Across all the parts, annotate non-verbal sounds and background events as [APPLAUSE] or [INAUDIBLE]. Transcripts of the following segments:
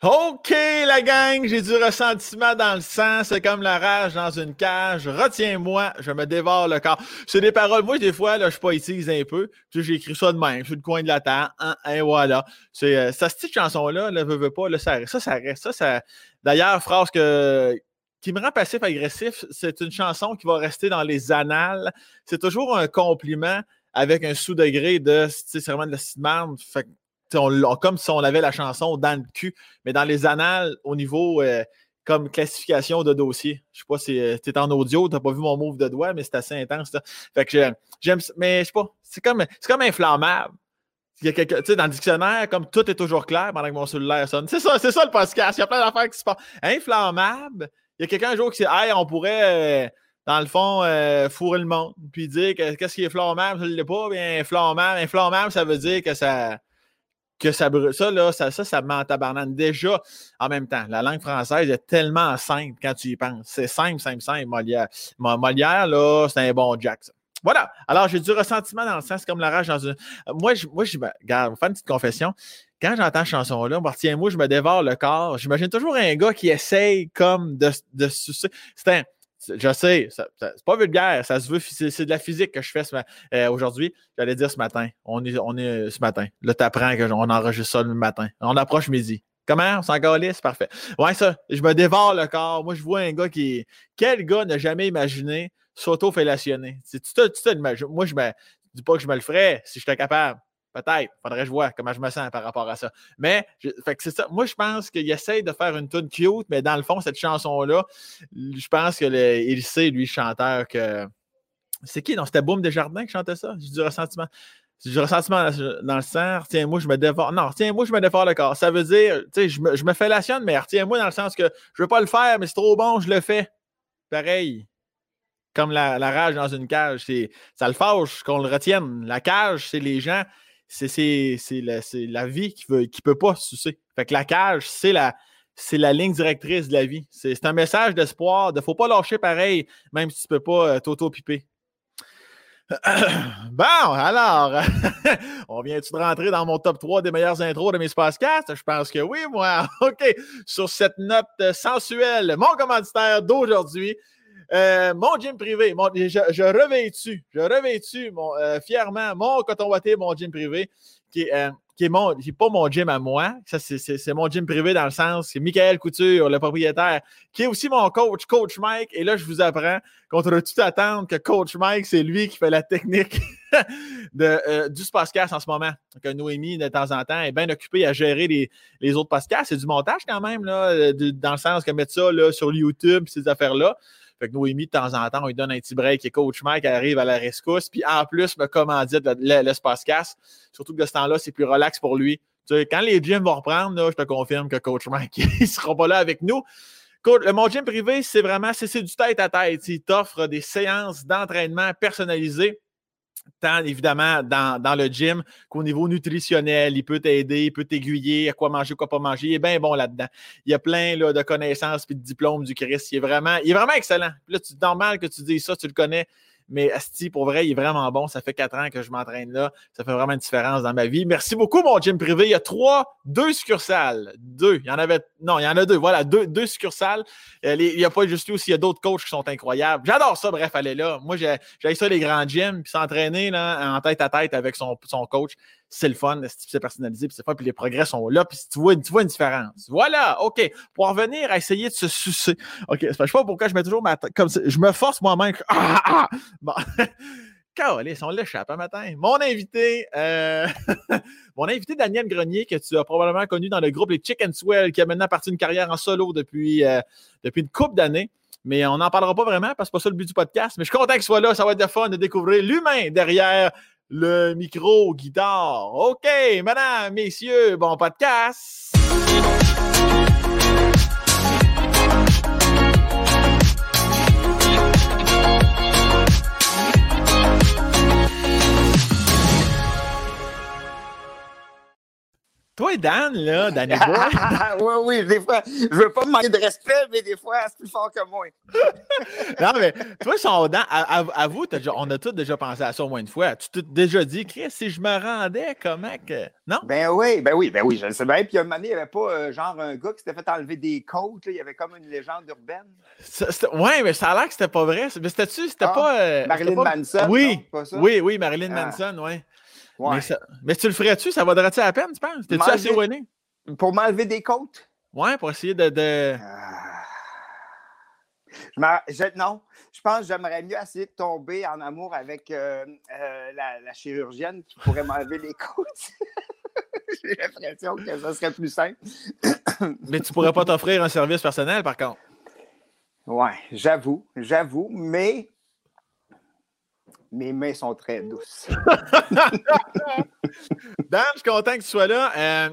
OK, la gang, j'ai du ressentiment dans le sang, c'est comme la rage dans une cage. Retiens-moi, je me dévore le corps. C'est des paroles, moi, des fois, là, je poétise un peu, puis j'ai écrit ça de même, sur le coin de la table, hein, et voilà. C'est, euh, cette chanson-là, ne veut, pas, là, ça, ça, ça reste, ça, ça... D'ailleurs, phrase que, qui me rend passif-agressif, c'est une chanson qui va rester dans les annales. C'est toujours un compliment avec un sous-degré de, c'est vraiment de la merde. Fait comme si on avait la chanson dans le cul, mais dans les annales, au niveau euh, comme classification de dossier. Je sais pas si euh, tu es en audio, tu n'as pas vu mon move de doigt, mais c'est assez intense. Fait que j'aime, mais je sais pas, c'est comme, comme inflammable. Dans le dictionnaire, comme tout est toujours clair pendant que mon cellulaire sonne. C'est ça, c'est ça le podcast. Il y a plein d'affaires qui se passent. Inflammable. Il y a quelqu'un un jour qui dit Hey, on pourrait, euh, dans le fond, fourrer le monde. Puis dire que qu'est-ce qui est inflammable, je ne l'ai pas. Bien, inflammable. Inflammable, ça veut dire que ça que ça brûle. Ça, là, ça, ça, ça ment tabarnane. Déjà, en même temps, la langue française est tellement simple quand tu y penses. C'est simple, simple, simple, Molière. Molière, là, c'est un bon Jack, Voilà. Alors, j'ai du ressentiment dans le sens comme la rage dans une. Moi, je, moi, je, regarde, faire une petite confession. Quand j'entends cette chanson-là, tiens-moi, je me dévore le corps. J'imagine toujours un gars qui essaye comme de, de sucer. C'est un je sais, c'est pas vulgaire, ça se veut, c'est de la physique que je fais euh, aujourd'hui. J'allais dire ce matin. On est, on est euh, ce matin. Là, t'apprends qu'on enregistre ça le matin. On approche midi. Comment? On s'en c'est parfait. Ouais, ça, je me dévore le corps. Moi, je vois un gars qui. Quel gars n'a jamais imaginé s'auto-fellationner? Tu te, moi, je me dis pas que je me le ferais si j'étais capable. Peut-être. Faudrait que je vois comment je me sens par rapport à ça. Mais, fait que c'est ça. Moi, je pense qu'il essaye de faire une tune cute, mais dans le fond, cette chanson-là, je pense qu'il sait, lui, chanteur, que. C'est qui? Non, c'était Boom Desjardins qui chantait ça? J'ai du ressentiment. J'ai du ressentiment dans le sang. Tiens-moi, je me défore. Non, tiens-moi, je me défore le corps. Ça veut dire, tu sais, je me, je me fais la sienne, mais tiens-moi dans le sens que je veux pas le faire, mais c'est trop bon, je le fais. Pareil comme la, la, rage dans une cage. Ça le fâche qu'on le retienne. La cage, c'est les gens c'est la, la, vie qui ne qui peut pas se sucer. Fait que la cage, c'est la, c'est la ligne directrice de la vie. C'est un message d'espoir, de ne faut pas lâcher pareil, même si tu ne peux pas euh, t'auto-piper. [COUGHS] Bon, alors, [LAUGHS] on vient-tu de rentrer dans mon top 3 des meilleures intros de mes podcasts? Je pense que oui, moi. [LAUGHS] OK. Sur cette note sensuelle, mon commanditaire d'aujourd'hui, euh, mon gym privé, je, je revêtu, je revêtu euh, fièrement mon coton watté, mon gym privé, qui est, euh, mon, pas mon gym à moi. Ça, c'est mon gym privé dans le sens que Michael Couture, le propriétaire, qui est aussi mon coach, Coach Mike. Et là, je vous apprends contre toute attente que Coach Mike, c'est lui qui fait la technique [LAUGHS] de, du podcast en ce moment. Que Noémie, de temps en temps, est bien occupée à gérer les, les autres podcasts. C'est du montage quand même, là, dans le sens que mettre ça là, sur YouTube, ces affaires-là. Fait que Noémie, de temps en temps, on lui donne un petit break et coach Mike arrive à la rescousse. Puis en plus, me commandite l'espace casse. Surtout que de ce temps-là, c'est plus relax pour lui. Tu sais, quand les gyms vont reprendre, là, je te confirme que coach Mike, [LAUGHS] il ne sera pas là avec nous. Le, mon gym privé, c'est vraiment c'est du tête à tête. Il t'offre des séances d'entraînement personnalisées tant évidemment dans, le gym qu'au niveau nutritionnel. Il peut t'aider, il peut t'aiguiller à quoi manger, quoi pas manger. Il est bien bon là-dedans. Il y a plein de connaissances et de diplômes du Christ. Il est vraiment, il est vraiment excellent. là, c'est normal que tu dises ça, tu le connais. Mais Asti, pour vrai, il est vraiment bon. Ça fait quatre ans que je m'entraîne là. Ça fait vraiment une différence dans ma vie. Merci beaucoup, mon gym privé. Il y a trois, deux succursales. Deux. Il y en avait. Non, il y en a deux. Voilà, deux, succursales. Euh, il n'y a pas juste lui aussi, il y a d'autres coachs qui sont incroyables. J'adore ça, bref, aller là. Moi, j'ai ça, les grands gyms, puis s'entraîner en tête à tête avec son coach c'est le fun, c'est personnalisé, puis c'est fun, puis les progrès sont là, puis tu vois, tu vois une différence. Voilà, OK. Pour revenir à essayer de se sucer. OK, je sais pas pourquoi je mets toujours ma comme ça, je me force moi-même. [LAUGHS] Ah, ah! Bon. [LAUGHS] Calice, on l'échappe un matin. Mon invité, euh, [LAUGHS] mon invité Daniel Grenier, que tu as probablement connu dans le groupe Les Chicken Swell, qui a maintenant parti une carrière en solo depuis, euh, depuis une couple d'années. Mais on n'en parlera pas vraiment parce que c'est pas ça le but du podcast. Mais je suis content qu'il soit là. Ça va être de fun de découvrir l'humain derrière le micro guitare. OK, madame, messieurs, bon podcast. Toi, Dan, là, [LAUGHS] Danny [LAUGHS] oui, oui, des fois, je veux pas me manquer de respect, mais des fois, c'est plus fort que moi. [LAUGHS] non, mais toi, son Dan, à, vous, on a tous déjà pensé à ça au moins une fois. Tu t'es déjà dit, Chris, si je me rendais, comment que. Non? Ben oui, ben oui, ben oui, je le sais bien. Puis, un moment donné, il n'y avait pas euh, genre un gars qui s'était fait enlever des côtes, il y avait comme une légende urbaine. Oui, mais ça a l'air que c'était pas vrai. Mais c'était-tu, c'était ah, pas. Euh, Marilyn Manson. Oui, oui, oui, Marilyn ah. Manson, oui. Mais, tu le ferais-tu? Ça vaudrait-tu la peine, tu penses? T'es-tu assez éloigné? Pour m'enlever des côtes? Ouais, pour essayer de. de... Ah. non, je pense que j'aimerais mieux essayer de tomber en amour avec euh, euh, la, chirurgienne qui pourrait m'enlever les côtes. [LAUGHS] J'ai l'impression que ça serait plus simple. [COUGHS] mais tu pourrais pas t'offrir un service personnel, par contre. Ouais, j'avoue, j'avoue, mais mes mains sont très douces. [LAUGHS] Dan, je suis content que tu sois là. Euh,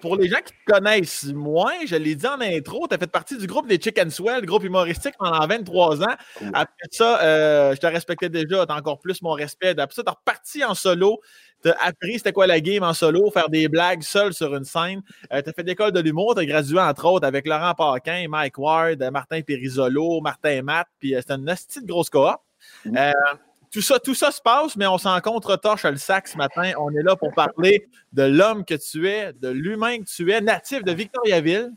pour les gens qui te connaissent moins, je l'ai dit en intro, tu as fait partie du groupe des Chicken Swell, groupe humoristique pendant 23 ans. Après ça, euh, je te respectais déjà, tu as encore plus mon respect. Après ça, tu es reparti en solo. Tu as appris c'était quoi la game en solo, faire des blagues seul sur une scène. Euh, tu as fait l'école de l'humour, tu as gradué entre autres avec Laurent Paquin, Mike Ward, Martin Périsolo, Martin Matt, puis c'était une petite grosse coop. Tout ça, tout ça se passe, mais on s'en contre-torche le sac ce matin. On est là pour parler de l'homme que tu es, de l'humain que tu es, natif de Victoriaville.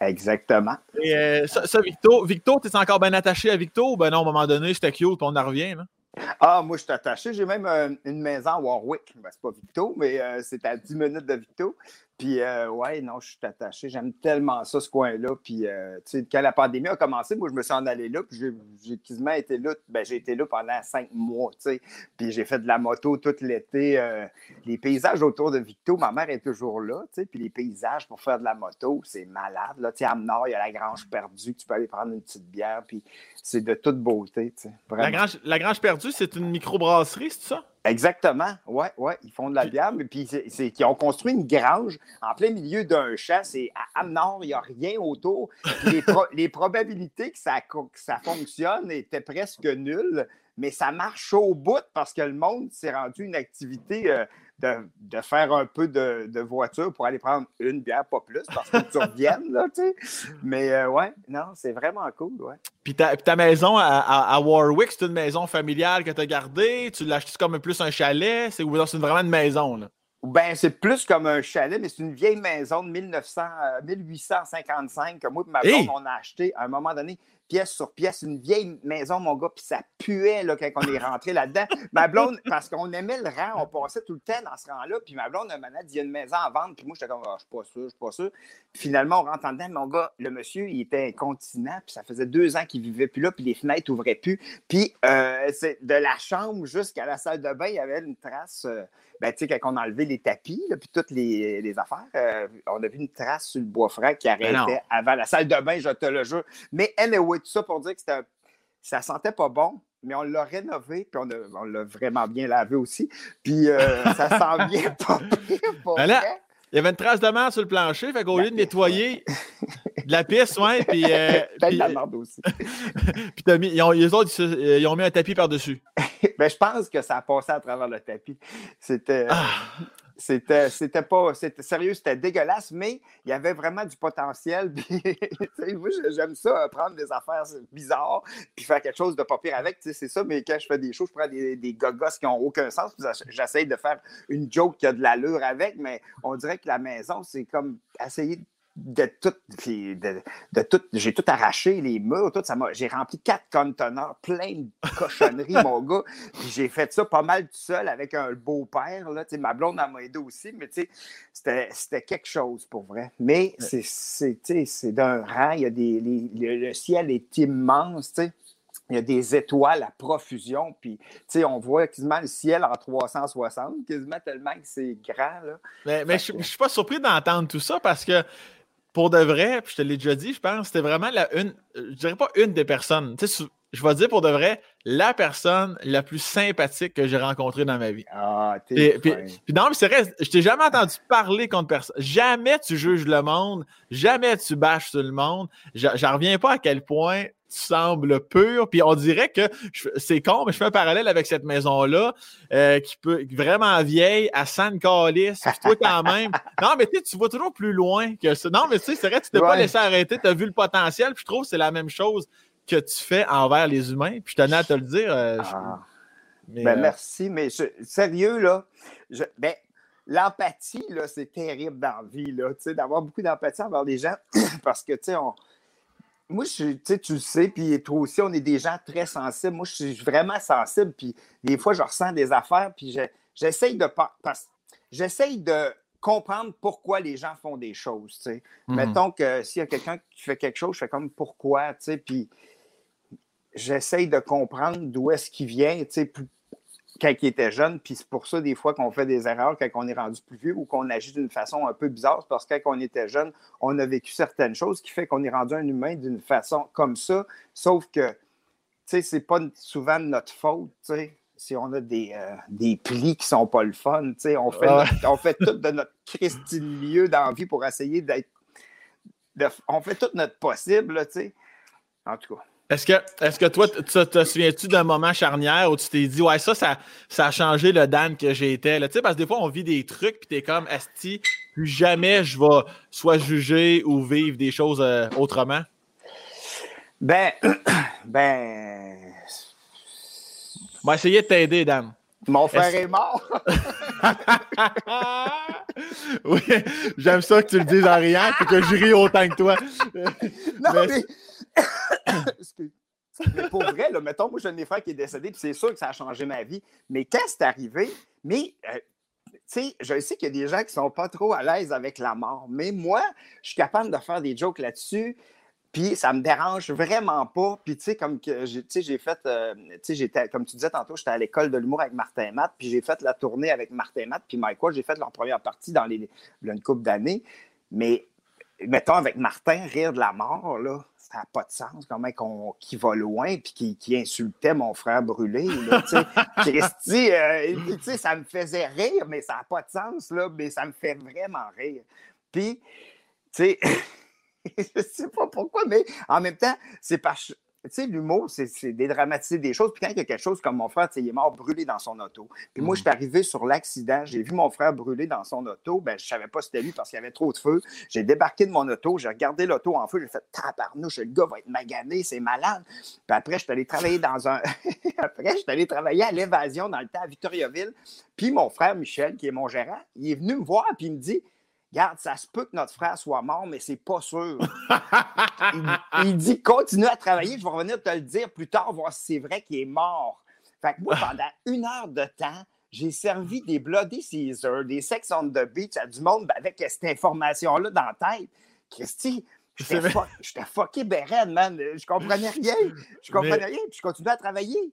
Exactement. Et euh, ça, Victo, Victo, tu es encore bien attaché à Victo? Ben non, à un moment donné, c'était cute, on en revient, là? Ah, moi, je suis attaché. J'ai même euh, une maison à Warwick. Ben, c'est pas Victo, mais euh, c'est à 10 minutes de Victo. Puis, euh, ouais, non, je suis attaché. J'aime tellement ça, ce coin-là. Puis, euh, tu sais, quand la pandémie a commencé, moi, je me suis en allé là. Puis, j'ai quasiment été là. Ben, j'ai été là pendant cinq mois, tu sais. Puis, j'ai fait de la moto tout l'été. Euh, les paysages autour de Victo, ma mère est toujours là, tu sais. Puis, les paysages pour faire de la moto, c'est malade. Là, tu sais, à Nord, il y a la Grange perdue. Tu peux aller prendre une petite bière. Puis, c'est de toute beauté, tu sais. La Grange, la Grange perdue, c'est une microbrasserie, c'est ça? Exactement, oui, oui. Ils font de la bière, mais puis c'est qu'ils ont construit une grange en plein milieu d'un champ. C'est à Nord, il n'y a rien autour. Les, [LAUGHS] probabilités que ça, ça fonctionne étaient presque nulles, mais ça marche au bout parce que le monde s'est rendu une activité. Euh, de, faire un peu de, voiture pour aller prendre une bière, pas plus, parce que tu reviennes, là, tu sais. Mais euh, ouais, non, c'est vraiment cool, ouais. Puis ta, ta maison à, Warwick, c'est une maison familiale que tu as gardée? Tu l'achètes comme plus un chalet? C'est vraiment une maison, là? Ben, c'est plus comme un chalet, mais c'est une vieille maison de 1900, 1855 euh, que moi et ma blonde, on a acheté à un moment donné pièce sur pièce, une vieille maison, mon gars, puis ça puait là, quand on est rentré là-dedans. Ma blonde, [LAUGHS] parce qu'on aimait le rang, on passait tout le temps dans ce rang-là, puis ma blonde, un dit il y a une maison à vendre, puis moi, j'étais comme, ah, je suis pas sûr, je suis pas sûr. finalement, on rentre en dedans, mon gars, le monsieur, il était incontinent, puis ça faisait deux ans qu'il vivait plus là, puis les fenêtres ouvraient plus. Puis euh, c'est de la chambre jusqu'à la salle de bain, il y avait une trace. Euh, ben, tu sais, quand on a enlevé les tapis, puis toutes les, affaires, euh, on a vu une trace sur le bois frais qui ben arrêtait avant la salle de bain, je te le jure. Mais anyway, tout ça pour dire que c'était, ça sentait pas bon, mais on l'a rénové, puis on, l'a vraiment bien lavé aussi. Puis euh, ça [LAUGHS] sent bien pas pire, ben il y avait une trace de merde sur le plancher, fait qu'au lieu de nettoyer de la piste, ouais, [LAUGHS] puis. Euh, de la merde aussi. [LAUGHS] puis mis, ils ont, les autres, ils, ont mis un tapis par-dessus. ben, je pense que ça a passé à travers le tapis. C'était. Ah. C'était, c'était pas. C'était, sérieux, c'était dégueulasse, mais il y avait vraiment du potentiel. [LAUGHS] moi, j'aime ça, prendre des affaires bizarres, puis faire quelque chose de pas pire avec. C'est ça, mais quand je fais des choses, je prends des, des gogos qui n'ont aucun sens. J'essaie de faire une joke qui a de l'allure avec, mais on dirait que la maison, c'est comme essayer de tout, de, tout j'ai tout arraché, les murs, tout, ça m'a, j'ai rempli quatre conteneurs plein de cochonneries, [LAUGHS] mon gars. Puis j'ai fait ça pas mal tout seul avec un beau-père, là, ma blonde m'a aidé aussi, mais c'était, c'était quelque chose pour vrai. Mais c'est, c'est, d'un rang, il y a des, le, ciel est immense, tu sais il y a des étoiles à profusion, puis on voit quasiment le ciel en 360, quasiment tellement que c'est grand. Là. Mais, mais je ne suis pas surpris d'entendre tout ça parce que pour de vrai, puis je te l'ai déjà dit, je pense, c'était vraiment la une, je dirais pas une des personnes. Tu sais, je vais dire pour de vrai, la personne la plus sympathique que j'ai rencontrée dans ma vie. Ah, t'es puis, puis, non, mais c'est vrai, je t'ai jamais entendu parler contre personne. Jamais tu juges le monde, jamais tu bâches sur le monde. J'en reviens pas à quel point tu sembles pur. Puis on dirait que c'est con, mais je fais un parallèle avec cette maison-là, euh, qui peut vraiment vieille, à San Calis. Toi, quand même. [LAUGHS] non, mais tu vas toujours plus loin que ça. Non, mais tu sais, c'est vrai, tu t'es pas laissé arrêter, tu as vu le potentiel. Puis je trouve que c'est la même chose que tu fais envers les humains. Puis je tenais à te le dire. Euh, ah. ben, euh, merci, mais sérieux, là, ben, l'empathie, là, c'est terrible dans la vie, là, d'avoir beaucoup d'empathie envers les gens, [CLEARS THROAT] parce que, tu sais, on... moi, je, tu le sais, puis toi aussi, on est des gens très sensibles. Moi, je suis vraiment sensible, puis des fois, je ressens des affaires, puis j'essaye de... Parce, j'essaye de comprendre pourquoi les gens font des choses, tu sais. Mhm. Mettons que s'il y a quelqu'un qui fait quelque chose, je fais comme pourquoi, tu sais, puis j'essaye de comprendre d'où est-ce qu'il vient, tu sais, quand il était jeune. Puis c'est pour ça, des fois, qu'on fait des erreurs quand on est rendu plus vieux ou qu'on agit d'une façon un peu bizarre. Parce que quand on était jeune, on a vécu certaines choses qui fait qu'on est rendu un humain d'une façon comme ça. Sauf que, tu sais, c'est pas souvent de notre faute, tu sais. Si on a des, euh, des plis qui sont pas le fun, tu sais, on fait, on fait tout de notre Christine lieu d'envie pour essayer d'être. on fait tout notre possible, tu sais. En tout cas. Est-ce que, est que toi, tu te souviens-tu d'un moment charnière où tu t'es dit, ouais, ça, ça, ça a changé le Dan que j'étais? Tu sais, parce que des fois, on vit des trucs, puis t'es comme, Asti, plus jamais je vais soit juger ou vivre des choses euh, autrement? Ben, [CLEARS THROAT] ben. On va essayer de t'aider, Dan. Mon frère est, mort. [LAUGHS] oui, j'aime ça que tu le dises en riant et que je ris autant que toi. [LAUGHS] non, mais... mais [COUGHS] pour vrai, là, mettons, moi, j'ai un de mes frères qui est décédé, puis c'est sûr que ça a changé ma vie. Mais quand c'est arrivé, mais euh, tu sais, je sais qu'il y a des gens qui ne sont pas trop à l'aise avec la mort, mais moi, je suis capable de faire des jokes là-dessus. Puis ça me dérange vraiment pas. Puis tu sais, comme que j'ai fait, euh, tu sais, j'étais, comme tu disais tantôt, j'étais à l'école de l'humour avec Martin Matt, puis j'ai fait la tournée avec Martin Matt, puis Mike j'ai fait leur première partie dans les, une couple d'années. Mais mettons, avec Martin, rire de la mort, là, ça n'a pas de sens. Comment qu'on, qui va loin puis qui, insultait mon frère brûlé. Là, [LAUGHS] Christy, euh, ça me faisait rire, mais ça n'a pas de sens, là, mais ça me fait vraiment rire. Puis, tu sais, [LAUGHS] je sais pas pourquoi, mais en même temps, c'est parce tu sais, l'humour, c'est dédramatiser des choses. Puis quand il y a quelque chose comme mon frère, il est mort brûlé dans son auto. Puis moi, je suis mm. arrivé sur l'accident, j'ai vu mon frère brûler dans son auto. Ben, je ne savais pas c'était lui parce qu'il y avait trop de feu. J'ai débarqué de mon auto, j'ai regardé l'auto en feu, j'ai fait tabarnouche, le gars va être magané, c'est malade. Puis après, je suis allé travailler dans un. [LAUGHS] après, je suis allé travailler à l'évasion dans le temps à Victoriaville. Puis mon frère Michel, qui est mon gérant, il est venu me voir puis il me dit Regarde, ça se peut que notre frère soit mort, mais c'est pas sûr. il, dit continue à travailler, je vais revenir te le dire plus tard, voir si c'est vrai qu'il est mort. Fait que moi, pendant une heure de temps, j'ai servi des Bloody Caesar, des Sex on the Beach à du monde avec cette information-là dans la tête. Christy, j'étais fucké ben man. Je comprenais rien. Je comprenais rien, puis je continuais à travailler.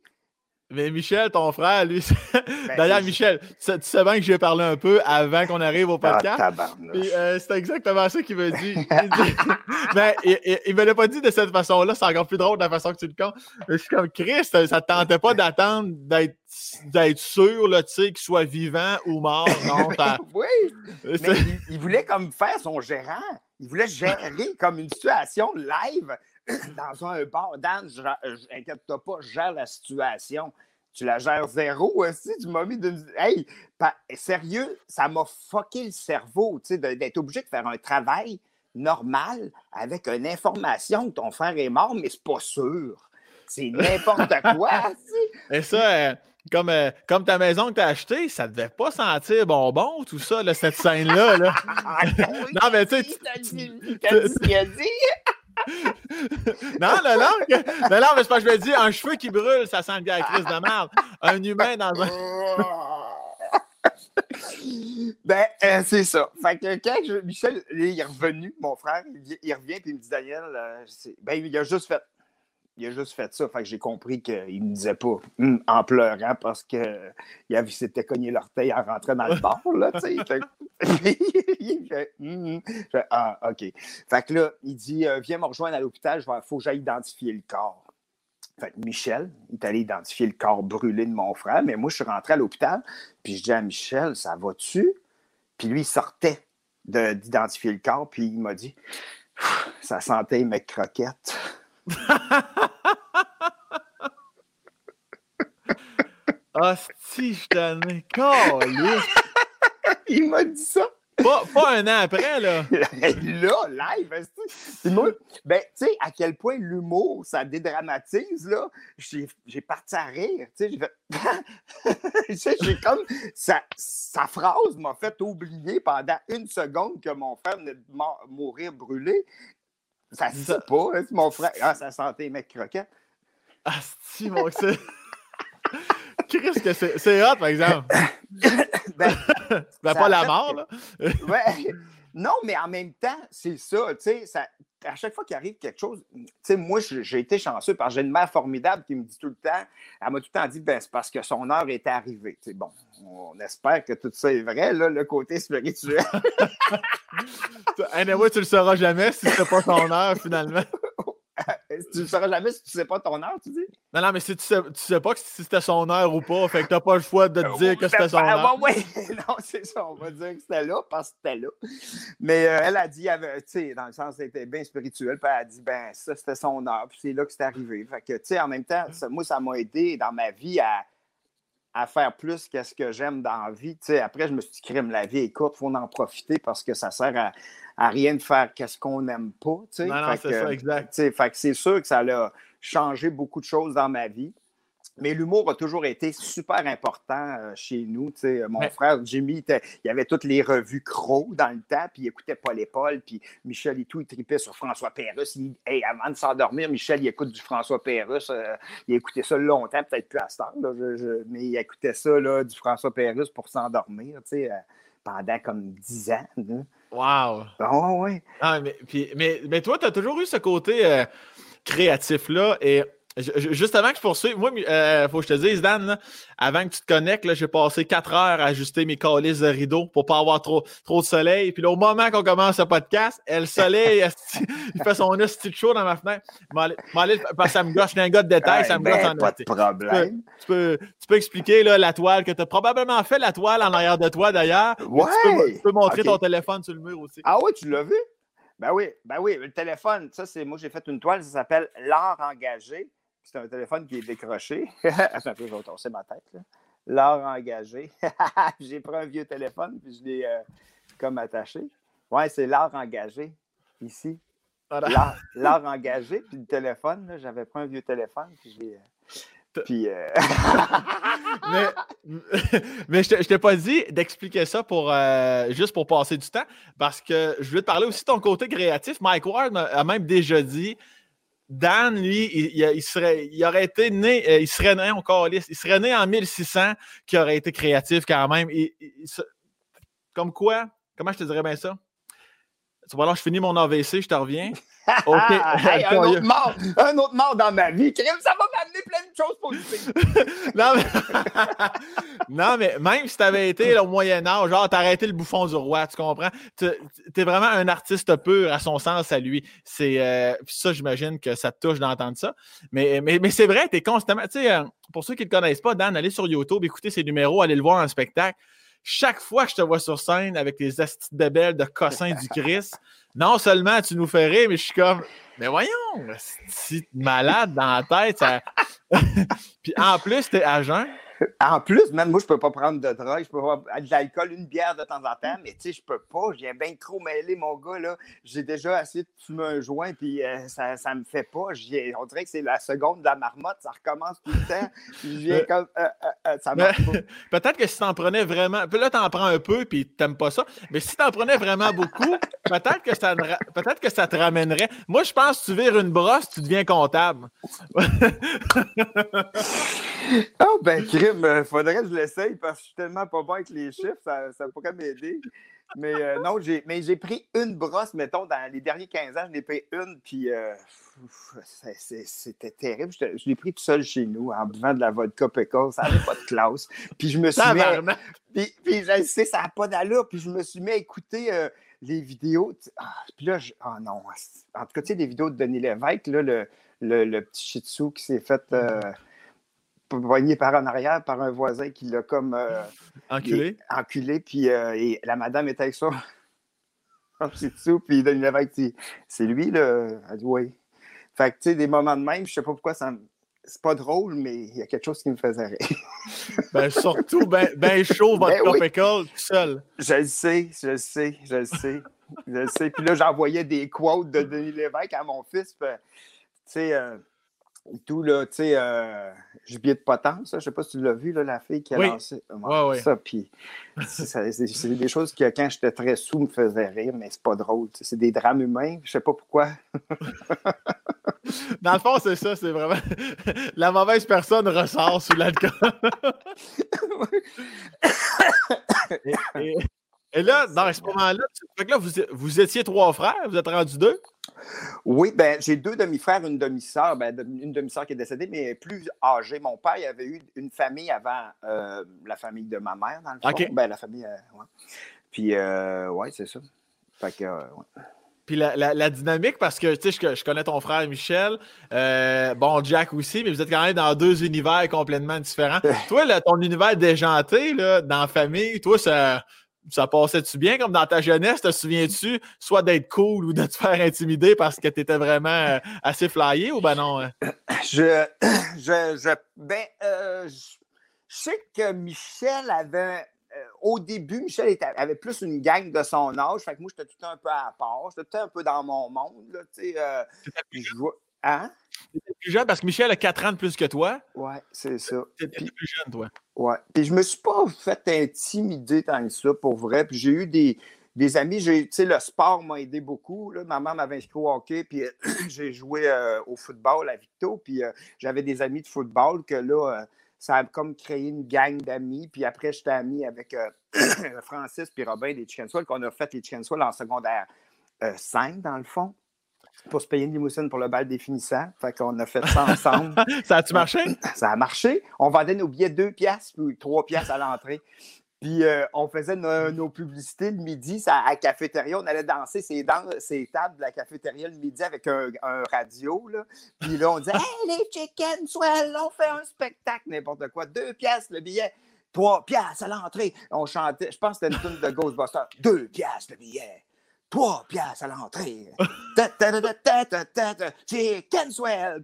Mais Michel, ton frère, lui. Ben, [LAUGHS] D'ailleurs, Michel, tu sais bien que j'ai parlé un peu avant qu'on arrive au podcast. Ah, euh, c'est exactement ça qu'il me dit. Mais il, [LAUGHS] ne me l'a pas dit de cette façon-là. C'est encore plus drôle de la façon que tu le comptes. Je suis comme Christ, ça ne tentait pas d'attendre d'être sûr là, qu'il soit vivant ou mort. [LAUGHS] Non, oui. Mais il, voulait comme faire son gérant. Il voulait gérer comme une situation live [CLEARS THROAT] dans un bar. Dan, inquiète-toi pas, je gère la situation. Tu la gères zéro aussi. Tu m'as mis d'une. Hey, sérieux, ça m'a fucké le cerveau, tu sais, d'être obligé de faire un travail normal avec une information que ton frère est mort, mais c'est pas sûr. C'est n'importe [LAUGHS] quoi. Et ça, euh, comme, euh, comme ta maison que tu as achetée, ça devait pas sentir bonbon, tout ça, cette scène-là. Là. [LAUGHS] Ah, [LAUGHS] non, mais tu sais. [LAUGHS] Non, non, non, non, mais c'est pas que je me dis, un cheveu qui brûle, ça sent bien la crise de merde. Un humain dans un. [LAUGHS] ben, euh, c'est ça. Fait que quand je, Michel il est revenu, mon frère, il, revient et il me dit Daniel, euh, ben, il a juste fait il a juste fait ça. Fait que j'ai compris qu'il ne me disait pas hum, en pleurant parce qu'il s'était cogné l'orteil en rentrant dans le [LAUGHS] bar. Là, [LAUGHS] il fait, hum, hum. Ah, OK. Fait que là, il dit euh, Viens me rejoindre à l'hôpital, il faut que j'aille identifier le corps. Fait Michel, il est allé identifier le corps brûlé de mon frère, mais moi, je suis rentré à l'hôpital, puis je dis à Michel, ça va-tu? Puis lui, il sortait d'identifier le corps, puis il m'a dit, ça sentait mes croquettes. Ah, si, je t'en ai [LAUGHS] Il m'a dit ça. Pas, pas, un an après, là. [LAUGHS] là, live. Moi, ben, tu sais, à quel point l'humour, ça dédramatise, là. J'ai parti à rire. Tu sais, j'ai fait. [LAUGHS] j'ai comme. Sa, sa phrase m'a fait oublier pendant une seconde que mon frère venait de mourir brûlé. Ça se sait pas, hein, mon frère. Ah, ça sentait mec croquet. Ah, si, mon. [LAUGHS] Qu'est-ce que c'est? C'est hot, par exemple. [COUGHS] ben, ben pas la mort, là. ouais. Non, mais en même temps, c'est ça, tu sais, à chaque fois qu'il arrive quelque chose, tu sais, moi, j'ai été chanceux parce que j'ai une mère formidable qui me dit tout le temps, elle m'a tout le temps dit, ben, c'est parce que son heure est arrivée. Tu sais, bon, on espère que tout ça est vrai, là, le côté spirituel. [LAUGHS] anyway, tu le sauras jamais si c'est pas son heure, finalement. [LAUGHS] tu ne sauras jamais si tu ne sais pas ton heure, tu dis? Non, non, mais si tu sais, tu sais pas si c'était son heure ou pas, fait que tu n'as pas le choix de te dire que c'était son heure. Oui, [LAUGHS] non, c'est ça, on va dire que c'était là parce que c'était là. Mais euh, elle a dit, tu sais, dans le sens, c'était bien spirituel, puis elle a dit, ben, ça, c'était son heure, puis c'est là que c'est arrivé. Fait que, tu sais, en même temps, moi, ça m'a aidé dans ma vie à à faire plus que ce que j'aime dans la vie. après, je me suis dit, crime, la vie est courte, il faut en profiter parce que ça sert à, à rien de faire qu'est-ce qu'on n'aime pas. Non, non, c'est ça, exact. Fait que c'est sûr que ça a changé beaucoup de choses dans ma vie. Mais l'humour a toujours été super important euh, chez nous. mon frère Jimmy, il y avait toutes les revues Crow dans le temps, puis il écoutait Paul et Paul, puis Michel et tout, il tripait sur François Pérusse. avant de s'endormir, Michel, il écoute du François Pérusse. Euh, il écoutait ça longtemps, peut-être plus à ce temps, mais il écoutait ça, là, du François Pérusse pour s'endormir, euh, pendant comme dix ans. Wow! Ah ouais. Ah, mais, puis, mais, mais toi, tu as toujours eu ce côté créatif-là, et Juste avant que je poursuive, moi, il euh, faut que je te dise, Dan, avant que tu te connectes, j'ai passé quatre heures à ajuster mes calices de rideau pour pas avoir trop, trop de soleil. Puis là, au moment qu'on commence le podcast, le soleil, [LAUGHS] il fait son style chaud dans ma fenêtre. parce que ça me gâche, un gars de détail, ça me gâche en Pas de problème. Tu peux, tu peux, expliquer là, la toile que tu as probablement fait, la toile en arrière de toi d'ailleurs. Ouais. Tu peux, montrer ton téléphone sur le mur aussi. Ah oui, tu l'as vu? Ben oui, ben oui, le téléphone, ça, c'est moi, j'ai fait une toile, ça s'appelle L'art engagé c'est un téléphone qui est décroché. [LAUGHS] Attends je vais torser ma tête. L'art engagé. [LAUGHS] J'ai pris un vieux téléphone, puis je l'ai euh, comme attaché. Ouais, c'est l'art engagé, ici. L'art engagé, puis le téléphone, j'avais pris un vieux téléphone, puis je l'ai. Euh, puis. Euh, [LAUGHS] mais, mais je t'ai pas dit d'expliquer ça pour juste pour passer du temps, parce que je voulais te parler aussi de ton côté créatif. Mike Ward a même déjà dit Dan, lui, il, serait, il aurait été né, euh, il serait né encore, il serait né en 1600, qui aurait été créatif quand même. comme quoi, comment je te dirais bien ça? Tu vois, là, je finis mon AVC, je te reviens. OK. un, autre mort, un autre mort dans ma vie. Ça va m'amener plein de choses positives. [LAUGHS] non, mais... [LAUGHS] non, mais même si tu avais été au Moyen-Âge, genre, t'as arrêté le bouffon du roi, tu comprends? Tu es vraiment un artiste pur à son sens à lui. C'est euh, ça, j'imagine que ça te touche d'entendre ça. Mais, mais, mais c'est vrai, tu es constamment. Tu sais, euh, pour ceux qui ne le connaissent pas, Dan, allez sur YouTube, écoutez ses numéros, allez le voir en spectacle chaque fois que je te vois sur scène avec tes astuces de belles de cossin du Christ, non seulement tu nous fais rire, mais je suis comme, mais voyons, si malade dans la tête, ça... [LAUGHS] puis en plus, t'es agent. [LAUGHS] En plus, même moi, je peux pas prendre de drogue, je peux pas de l'alcool, une bière de temps en temps, mais tu sais, je peux pas. J'ai bien trop mêlé, mon gars, là. J'ai déjà essayé de fumer un joint, puis euh, ça, ça me fait pas. On dirait que c'est la seconde de la marmotte, ça recommence tout le temps. Je viens euh, comme. Euh, ça marche pas. [LAUGHS] Peut-être que si t'en prenais vraiment. Puis là, t'en prends un peu, puis t'aimes pas ça. Mais si t'en prenais vraiment beaucoup, peut-être que, ça, peut que ça te ramènerait. Moi, je pense que tu vires une brosse, tu deviens comptable. oh, ben, crime, euh, faudrait que je l'essaye parce que je suis tellement pas bon avec les chiffres, ça, ça pourrait m'aider. Mais euh, non, j'ai, mais j'ai pris une brosse, mettons, dans les derniers 15 ans, je l'ai pris une, puis euh, c'était terrible. Je, l'ai pris tout seul chez nous en buvant de la vodka pécor, ça n'avait pas de classe. Puis je me suis mis. puis, puis je sais, ça n'a pas d'allure, puis je me suis mis à écouter les vidéos. Ah, puis là, oh non. En tout cas, tu sais, des vidéos de Denis Lévesque, là, le, le, petit shih tzu qui s'est fait euh, poigner par en arrière par un voisin qui l'a comme. Euh, enculé. enculé, puis euh, et la madame était avec ça. shih tzu, puis Denis Lévesque dit C'est lui, là Elle dit Oui. Fait que, tu sais, des moments de même, je sais pas pourquoi ça me c'est pas drôle, mais il y a quelque chose qui me faisait rire. [LAUGHS] ben, surtout, ben, ben chaud, [LAUGHS] votre ben tout seul. Je le sais, je le sais, je le sais. je le sais. Puis là, j'envoyais des quotes de Denis Lévesque à mon fils. tu sais, euh, tout, là, tu sais, euh, Jubilé de potence, je sais pas si tu l'as vu, là, la fille qui a lancé ouais, ça. Puis c'est des choses qui, quand j'étais très sous, me faisaient rire, mais c'est pas drôle. C'est des drames humains, je sais pas pourquoi. [LAUGHS] Dans le fond, c'est ça, c'est vraiment. [LAUGHS] La mauvaise personne ressort sous l'alcool. [LAUGHS] et, là, dans ce moment-là, là vous, vous, étiez trois frères, vous êtes rendus deux? Oui, ben j'ai deux demi-frères, une demi-sœur, ben, une demi-sœur qui est décédée, mais plus âgée. Mon père il avait eu une famille avant euh, la famille de ma mère, dans le fond. Ben, la famille, euh, Puis, euh, ouais, c'est ça. Fait que, ouais. Puis la, dynamique, parce que tu sais, je, connais ton frère Michel, euh, bon, Jack aussi, mais vous êtes quand même dans deux univers complètement différents. [LAUGHS] toi, là, ton univers déjanté, là, dans la famille, toi, ça, ça passait-tu bien comme dans ta jeunesse? Te souviens-tu soit d'être cool ou de te faire intimider parce que tu étais vraiment euh, assez flyé ou ben non? Hein? Je, je, je, ben, euh, je sais que Michel avait euh, au début, Michel avait plus une gang de son âge. Fait que moi, j'étais tout un peu à part. J'étais tout un peu dans mon monde. Là, euh, je Hein? plus jeune parce que Michel a 4 ans de plus que toi. Ouais, c'est ça. T'étais plus jeune, toi. Ouais. Puis je me suis pas fait intimider tant que ça, pour vrai. Puis j'ai eu des, des amis. Tu sais, le sport m'a aidé beaucoup. Là. Maman m'avait inscrit au hockey, puis euh, [CLEARS THROAT] j'ai joué au football à Victo. Puis j'avais des amis de football que là ça a comme créé une gang d'amis. Puis après, j'étais ami avec euh, [CLEARS THROAT] Francis puis Robin des Chicken qu'on a fait les Chicken en secondaire 5, euh, dans le fond, pour se payer une limousine pour le bal définissant. Fait qu'on a fait ça ensemble. [LAUGHS] ça a-tu marché? [LAUGHS] Ça a marché. On vendait nos billets 2 piastres puis 3 piastres à l'entrée. Puis euh, on faisait nos publicités le midi à la cafétéria. On allait danser ces, tables de la cafétéria le midi avec un, radio. Là. Puis là, on disait Hey, les chickens, on fait un spectacle, n'importe quoi. Deux pièces le billet. Trois pièces à l'entrée. On chantait, je pense que c'était une tune de Ghostbusters. Deux pièces le billet. Trois pièces à l'entrée. Chicken swell.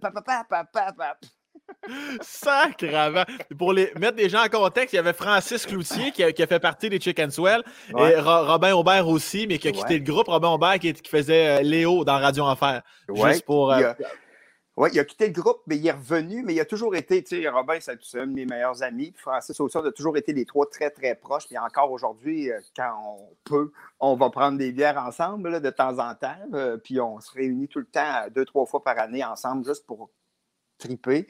Sacrement. Pour les, mettre des gens en contexte, il y avait Francis Cloutier qui a, fait partie des Chicken Swell et Robin Aubert aussi, mais qui a quitté le groupe. Robin Aubert qui, faisait euh, Léo dans Radio Enfer. Juste pour. Euh, oui, il a quitté le groupe, mais il est revenu, mais il a toujours été, tu sais, Robin, c'est un de mes meilleurs amis, puis Francis aussi, on a toujours été les trois très, très proches, puis encore aujourd'hui, euh, quand on peut, on va prendre des bières ensemble de temps en temps, puis on se réunit tout le temps, deux, trois fois par année ensemble, juste pour triper.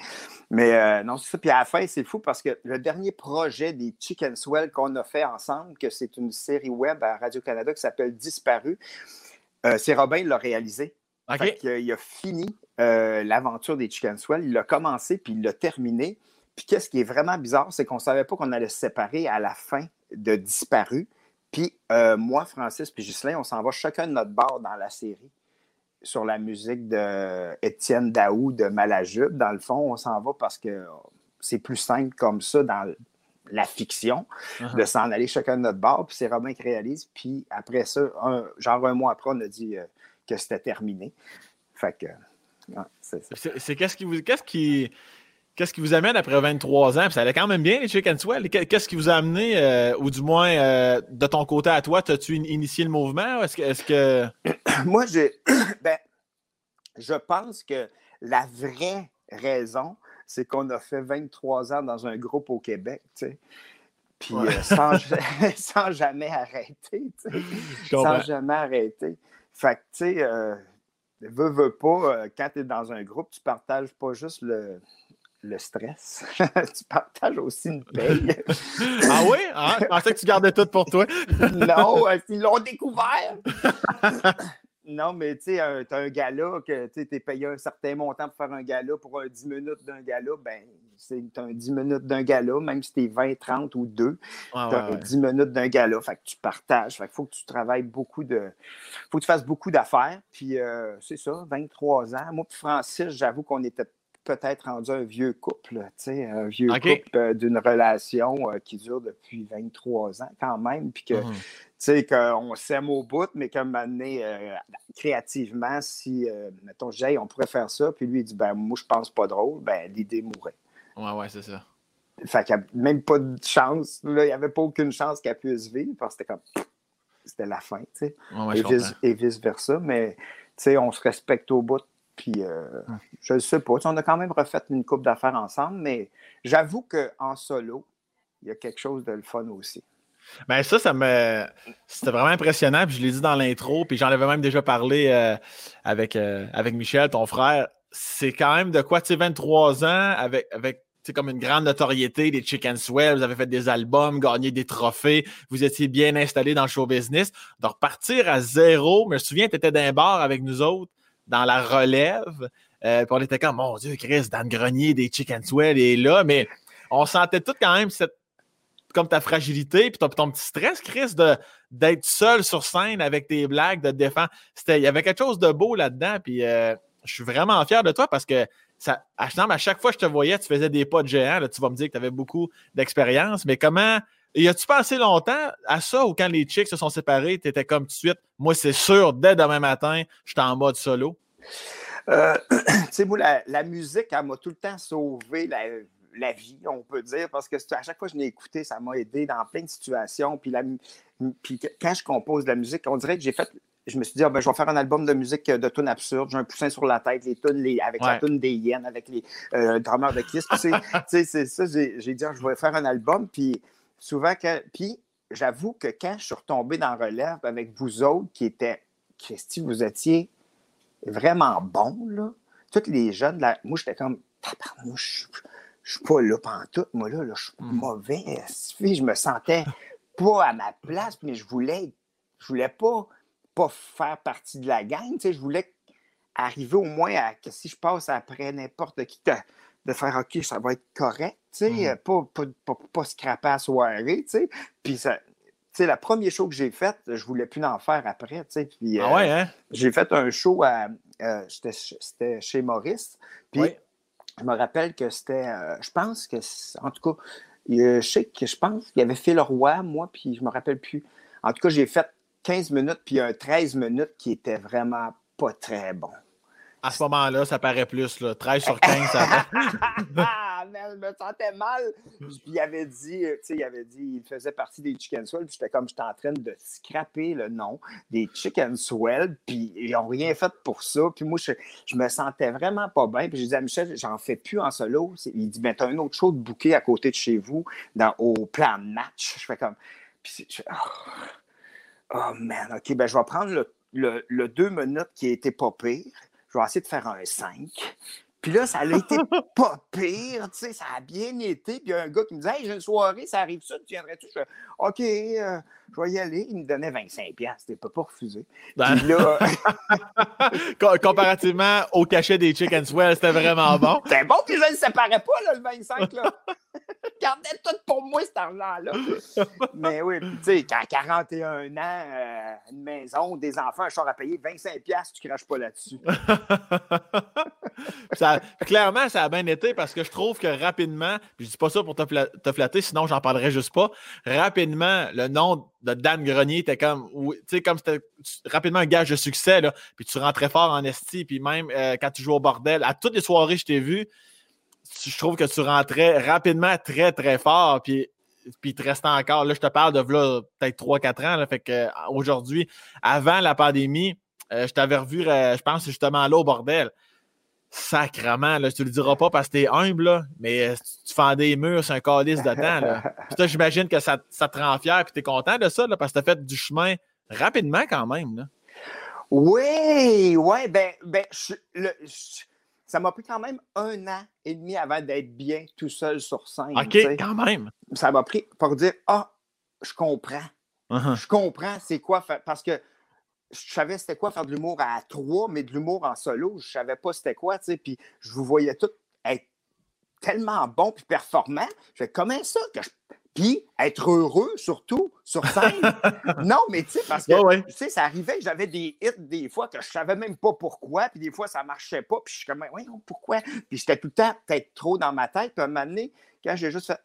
Mais euh, non, c'est ça. Puis à la fin, c'est fou parce que le dernier projet des Chicken Swell qu'on a fait ensemble, que c'est une série web à Radio-Canada qui s'appelle Disparu, euh, c'est Robin qui l'a réalisé. Il a fini euh, l'aventure des Chicken Swell. Il l'a commencé puis il l'a terminé. Puis qu'est-ce qui est vraiment bizarre, c'est qu'on ne savait pas qu'on allait se séparer à la fin de Disparu. Puis moi, Francis puis Ghislain, on s'en va chacun de notre bord dans la série sur la musique de Étienne Daou de Malajube. Dans le fond, on s'en va parce que c'est plus simple comme ça dans la fiction, uh-huh. de s'en aller chacun de notre bord. Puis c'est Robin qui réalise. Puis après ça, genre un mois après, on a dit euh, que c'était terminé. Fait que, c'est qu'est-ce qui vous. Qu'est-ce qui. Qu'est-ce qui vous amène après 23 ans? ça allait quand même bien, les Chicken Swell. Qu'est-ce qui vous a amené, euh, ou du moins euh, de ton côté à toi, as-tu initié le mouvement? Est-ce que, est que. [CLEARS THROAT] Moi, j'ai. [CLEARS THROAT] ben, je pense que la vraie raison, c'est qu'on a fait 23 ans dans un groupe au Québec, tu sais. Puis euh, [LAUGHS] [LAUGHS] sans, jamais arrêter, tu sais. Sans jamais arrêter. Fait que, tu sais, veux, veux pas, quand tu es dans un groupe, tu partages pas juste le, le stress. [LAUGHS] tu partages aussi une paye. ah oui? Ah, je pensais que tu gardais tout pour toi. non, euh, ils l'ont découvert. non, mais tu sais, tu as un gala que tu es payé un certain montant pour faire un gala pour un 10 minutes d'un gala, ben C'est un 10 minutes d'un gala, même si t'es 20, 30 ou 2. tu as 10 minutes d'un gala. Fait que tu partages. Fait qu'il faut que tu travailles beaucoup de. faut que tu fasses beaucoup d'affaires. Puis euh, c'est ça, 23 ans. Moi, puis Francis, j'avoue qu'on était peut-être rendu un vieux couple, un vieux couple euh, d'une relation euh, qui dure depuis 23 ans quand même, puis que, mmh. tu sais, qu'on s'aime au bout, mais comme donné, euh, créativement, si, mettons, Jay, on pourrait faire ça, puis lui, il dit, ben, moi, je pense pas drôle, ben, l'idée mourrait. Ouais, ouais, c'est ça. Fait qu'il n'y a même pas de chance, là, il n'y avait pas aucune chance qu'elle puisse vivre, parce que c'était comme, c'était la fin, tu sais, et, vice, versa, mais, tu sais, on se respecte au bout puis, euh, je ne sais pas. On a quand même refait une coupe d'affaires ensemble, mais j'avoue qu'en solo, il y a quelque chose de le fun aussi. Ben ça, ça me. C'était vraiment impressionnant. Puis je l'ai dit dans l'intro, puis j'en avais même déjà parlé euh, avec, euh, avec Michel, ton frère. C'est quand même de quoi, tu sais, 23 ans avec, avec comme une grande notoriété des Chicken Swell, vous avez fait des albums, gagné des trophées, vous étiez bien installé dans le show business. De repartir à zéro, je me souviens, tu étais d'un bar avec nous autres, dans la relève. Euh, puis on était comme, mon Dieu, Chris, Dan Grenier des Chicken Swell est là, mais on sentait tout quand même cette, comme ta fragilité, puis ton, ton petit stress, Chris, d'être seul sur scène avec tes blagues, de défendre. Il y avait quelque chose de beau là-dedans, puis euh, je suis vraiment fier de toi parce que à, chaque fois que je te voyais, tu faisais des pas de géant. Tu vas me dire que tu avais beaucoup d'expérience, mais comment. Y as-tu pensé longtemps à ça ou quand les chicks se sont séparés, tu étais comme tout de suite, moi c'est sûr, dès demain matin, je suis en mode solo? Euh, [CLEARS THROAT] tu sais, moi, la, musique, elle m'a tout le temps sauvé la, vie, on peut dire, parce que à chaque fois que je l'ai écouté, ça m'a aidé dans plein de situations. Puis, la, puis quand je compose de la musique, on dirait que j'ai fait je me suis dit, ah, ben, je vais faire un album de musique de tunes absurdes. J'ai un poussin sur la tête, les tunes avec la tune des hyènes, avec les euh, drummers de Kiss. [LAUGHS] c'est ça, j'ai dit, ah, je vais faire un album. Puis souvent, puis j'avoue que quand je suis retombé dans Relève avec vous autres qui étaient, Christy, vous étiez vraiment bon, là. Tous les jeunes, là, moi, j'étais comme, je suis pas là tout. Moi, là, je suis mm. mauvais. Je me sentais pas à ma place, mais je voulais, je voulais pas, pas faire partie de la gang. Tu sais, je voulais arriver au moins à que si je passe après n'importe qui, de, faire OK, ça va être correct. Tu sais, mm. pas, pas, pas, scraper à soirée. Tu sais. Puis ça, sais, la première show que j'ai faite, je voulais plus en faire après. Puis, ah ouais, hein? J'ai fait un show à. Euh, c'était chez Maurice. Puis je me rappelle que c'était. Euh, je pense que. En tout cas, je sais que je pense qu'il y avait fait le roi, moi, puis je me rappelle plus. En tout cas, j'ai fait 15 minutes, puis un 13 minutes qui était vraiment pas très bon à ce moment-là, ça paraît plus. Là. 13 sur 15, ça ah, [LAUGHS] je me sentais mal. Puis il avait dit, euh, tu sais, il avait dit, il faisait partie des Chicken Swell. Puis j'étais comme, j'étais en train de scraper le nom des Chicken Swell. Puis ils n'ont rien fait pour ça. Puis moi, je, je, me sentais vraiment pas bien. Puis j'ai dit à Michel, j'en fais plus en solo. Il dit, ben, t'as un autre show de bouquet à côté de chez vous, dans, au plan de match. Je fais comme, puis oh, oh, man, OK, ben je vais prendre le, deux minutes qui était pas pire je vais essayer de faire un 5. Puis là, ça a été [LAUGHS] pas pire, tu sais, ça a bien été. Puis il y a un gars qui me disait Hey, j'ai une soirée, ça arrive ça, tu viendrais-tu? Je fais OK, euh, je vais y aller. Il me donnait 25$, tu peux pas refuser. Ben... Puis là. [LAUGHS] Comparativement au cachet des Chicken Swell, c'était vraiment bon. [LAUGHS] C'était bon, puis je ne le séparais pas, là, le 25$. Là. Gardais tout pour moi, cet argent-là. Mais oui, tu sais, à 41 ans, euh, une maison, des enfants, un char à payer, 25$, tu craches pas là-dessus. [LAUGHS] clairement, ça a bien été parce que je trouve que rapidement, puis je dis pas ça pour te, flatter, sinon j'en parlerai juste pas. Rapidement, le nom de Dan Grenier était comme, tu sais, comme c'était rapidement un gage de succès, là, puis tu rentrais fort en esti, puis même euh, quand tu joues au bordel, à toutes les soirées je t'ai vu, je trouve que tu rentrais rapidement très, très fort. Puis, puis il te restait encore. Là, je te parle de peut-être 3-4 ans. Là, fait que aujourd'hui, avant la pandémie, euh, je t'avais revu, euh, je pense, justement là au bordel. Sacrement, là, tu le diras pas parce que t'es humble, là, mais euh, tu fends des murs, c'est un calice de temps. Là. [LAUGHS] j'imagine que ça, ça, te rend fier et tu es content de ça là, parce que tu as fait du chemin rapidement quand même. Là. Oui, oui, ben, ben je, ça m'a pris quand même un an et demi avant d'être bien tout seul sur scène. OK, quand même. Ça m'a pris pour dire Ah, je comprends. Uh-huh. Je comprends c'est quoi faire. Parce que je savais c'était quoi faire de l'humour à trois, mais de l'humour en solo, je savais pas c'était quoi, tu sais. Puis je vous voyais tous être tellement bon puis performant. Je fais comment ça que je puis être heureux, surtout, sur scène. [LAUGHS] non, mais tu sais, parce que, tu sais, ça arrivait que j'avais des hits des fois que je savais même pas pourquoi, puis des fois, ça marchait pas, puis je suis comme, oui, pourquoi? Puis j'étais tout le temps peut-être trop dans ma tête, puis à un moment donné, quand j'ai juste fait...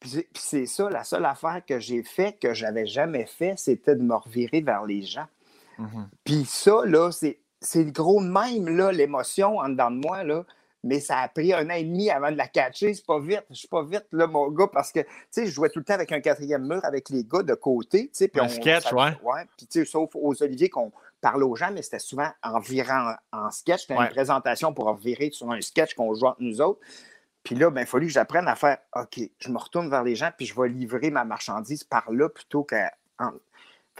Puis c'est ça, la seule affaire que j'ai fait que j'avais jamais fait, c'était de me revirer vers les gens. Mm-hmm. Puis ça, là, c'est le gros même, là, l'émotion en dedans de moi, là mais ça a pris un an et demi avant de la catcher. C'est pas vite. Je suis pas vite, là, mon gars, parce que, tu sais, je jouais tout le temps avec un quatrième mur avec les gars de côté, tu sais. Un sketch, ouais. ouais. Puis, tu sais, sauf aux Olivier qu'on parle aux gens, mais c'était souvent en virant en sketch. C'était une présentation pour virer sur un sketch qu'on joue entre nous autres. Puis là, ben, il a fallu que j'apprenne à faire OK, je me retourne vers les gens, puis je vais livrer ma marchandise par là plutôt que.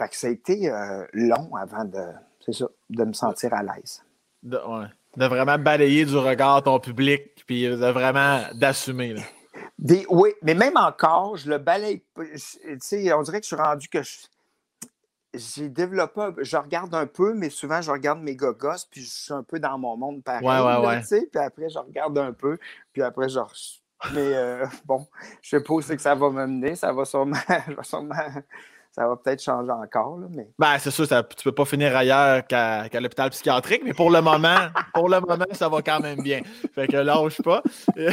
Fait que ça a été euh, long avant de, ça, de me sentir à l'aise. Ouais de vraiment balayer du regard ton public, puis de vraiment d'assumer. [LAUGHS] oui, mais même encore, je le balaye. Tu sais, on dirait que je suis rendu que j'ai développé, je regarde un peu, mais souvent je regarde mes gogos, puis je suis un peu dans mon monde pareil. Ouais, ouais, ouais. puis après je regarde un peu, puis après je. Mais euh, [LAUGHS] bon, je sais pas où c'est que ça va me mener, ça va sûrement, [LAUGHS] sûrement ça va peut-être changer encore. Là, mais... Ben, c'est sûr, ça, tu peux pas finir ailleurs qu'à l'hôpital psychiatrique, mais pour le moment, [LAUGHS] pour le moment, ça va quand même bien. Fait que lâche pas. et,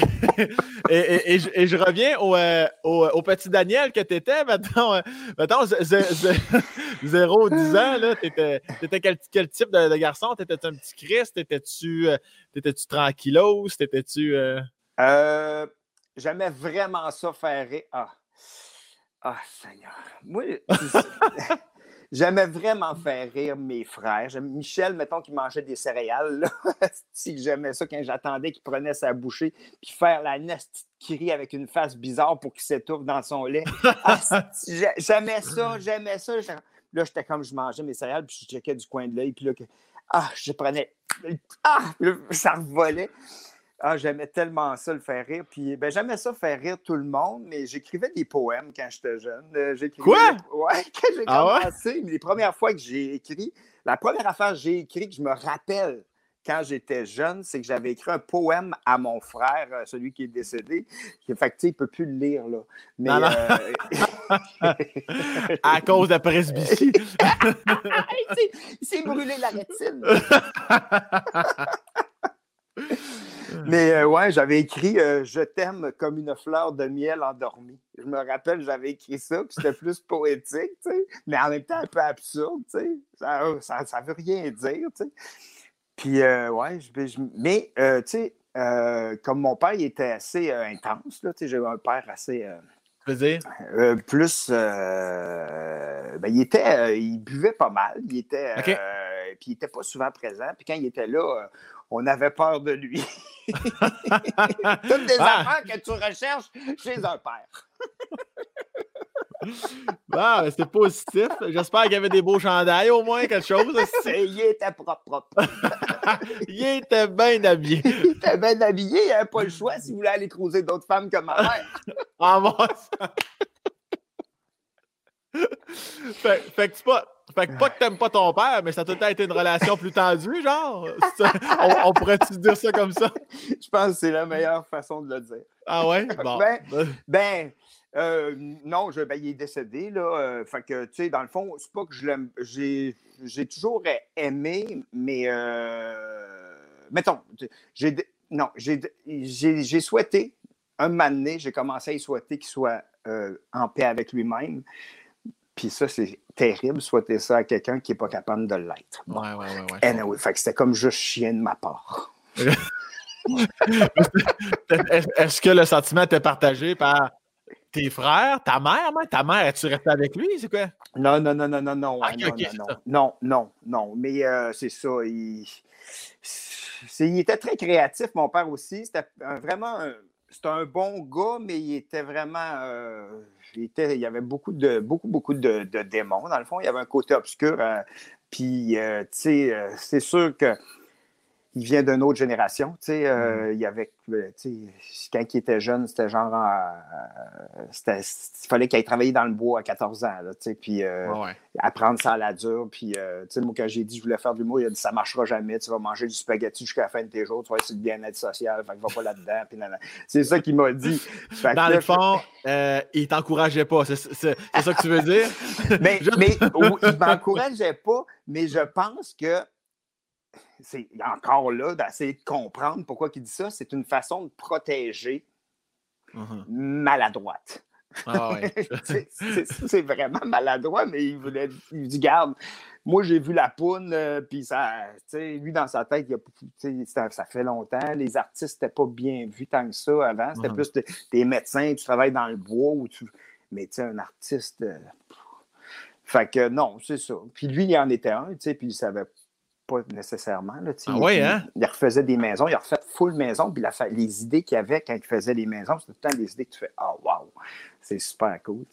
[LAUGHS] et, je, reviens au, euh, au, petit Daniel que tu étais, maintenant, euh, mettons 0 10 [LAUGHS] ans, là, t'étais, étais quel, quel, type de, garçon? T'étais-tu un petit Christ? T'étais-tu, euh, t'étais-tu tranquillos? T'étais-tu. J'aimais vraiment ça faire Ah, ah, Seigneur. Moi, [LAUGHS] j'aimais vraiment faire rire mes frères. Michel, mettons, qui mangeait des céréales. si [LAUGHS] j'aimais ça quand j'attendais qu'il prenait sa bouchée, puis faire la qui avec une face bizarre pour qu'il s'étouffe dans son lait. Ah, j'aimais ça, j'aimais ça. Là, j'étais comme je mangeais mes céréales, puis je checkais du coin de l'œil, puis là, ah, je prenais. Ah, ça revolait. Ah, j'aimais tellement ça, le faire rire. Puis, ben, j'aimais ça faire rire tout le monde, mais j'écrivais des poèmes quand j'étais jeune. Euh, Quoi? Ouais, [LAUGHS] quand j'ai ah commencé, les premières fois que j'ai écrit, la première affaire que j'ai écrit, que je me rappelle quand j'étais jeune, c'est que j'avais écrit un poème à mon frère, euh, celui qui est décédé. Fait que, tu sais, il ne peut plus le lire, là. Mais, euh, [LAUGHS] à cause de la presbytie. [LAUGHS] il s'est brûlé la rétine. Mais euh, ouais, j'avais écrit euh, Je t'aime comme une fleur de miel endormie. Je me rappelle, j'avais écrit ça, puis c'était [LAUGHS] plus poétique, tu sais, mais en même temps un peu absurde, tu sais. Ça, ça, ça, veut rien dire, tu sais. Puis, euh, ouais, je, mais, tu sais, comme mon père, il était assez intense, là, tu sais, j'ai un père assez. dire? plus. ben, il était. il buvait pas mal. Il était. puis il n'était pas souvent présent. Puis quand il était là, on avait peur de lui. [LAUGHS] Toutes des ah. affaires que tu recherches chez un père. [LAUGHS] Ah, c'est positif. J'espère qu'il y avait des beaux chandails au moins, quelque chose. [LAUGHS] il était propre, propre. il était bien habillé. Il était bien habillé, il n'avait pas le choix s'il voulait aller croiser d'autres femmes que ma mère. ah, bon. fait, fait que c'est pas fait que pas que t'aimes pas ton père, mais ça a tout été une relation plus tendue, genre. on, pourrait-tu dire ça comme ça? Je pense que c'est la meilleure façon de le dire. Ah ouais? Bon. ben, ben euh, non, je, ben, il est décédé, là. Euh, fait que, tu sais, dans le fond, c'est pas que je l'aime. J'ai, toujours aimé, mais euh, mettons, j'ai non, j'ai, j'ai, souhaité, un moment donné, j'ai commencé à y souhaiter qu'il soit en paix avec lui-même. Puis ça, c'est terrible, souhaiter ça à quelqu'un qui n'est pas capable de l'être. Ouais, ouais, ouais. ouais. Anyway, fait que c'était comme juste chien de ma part. [LAUGHS] Est-ce que le sentiment était partagé par tes frères, ta mère, ta mère, es-tu resté avec lui? C'est quoi? Non, non, non, non, non, non. non, non, non, non, non, Mais euh, c'est ça. Il... il... était très créatif, mon père aussi. C'était vraiment c'était un bon gars, mais il était vraiment. Euh, il, y avait beaucoup de beaucoup, beaucoup de, démons, dans le fond. Il y avait un côté obscur. Euh, puis, euh, tu sais, c'est sûr que. Il vient d'une autre génération. Tu sais, euh, Mm. il avait, euh, tu sais, quand il était jeune, c'était genre, euh, c'était- il fallait qu'il aille travailler dans le bois à 14 ans, là, tu sais, puis euh, Ouais, ouais. apprendre ça à la dure. Puis, tu sais, moi, quand j'ai dit que je voulais faire de l'humour, il a dit ça marchera jamais. Tu vas manger du spaghetti jusqu'à la fin de tes jours. Tu vas essayer de bien-être social. Fait que va pas là-dedans. Puis, c'est ça qu'il m'a dit. Fait Dans le je- fond, euh, il t'encourageait pas. C'est c'est- c'est ça que tu veux dire? [LAUGHS] Mais, [LAUGHS] Je- mais il m'encourageait pas, mais je pense que c'est encore là d'essayer de comprendre pourquoi il dit ça. C'est une façon de protéger Mhm. maladroite. Ah ouais. [LAUGHS] c'est vraiment maladroit, mais il voulait il dit garde. Moi, j'ai vu la poune, euh, puis ça, lui, dans sa tête, il a- ça, ça fait longtemps. Les artistes n'étaient pas bien vus tant que ça avant. C'était Mhm. plus des, des médecins, tu travailles dans le bois, ou tu... mais tu sais, un artiste. euh, Fait que non, c'est ça. Puis lui, il en était un, tu sais, puis il savait pas nécessairement. Là. Ah ouais, Puis hein? Il refaisait des maisons, il a refait full maison, puis la les idées qu'il avait quand il faisait les maisons, c'était tout le temps des idées que tu fais Ah, wow, c'est super cool.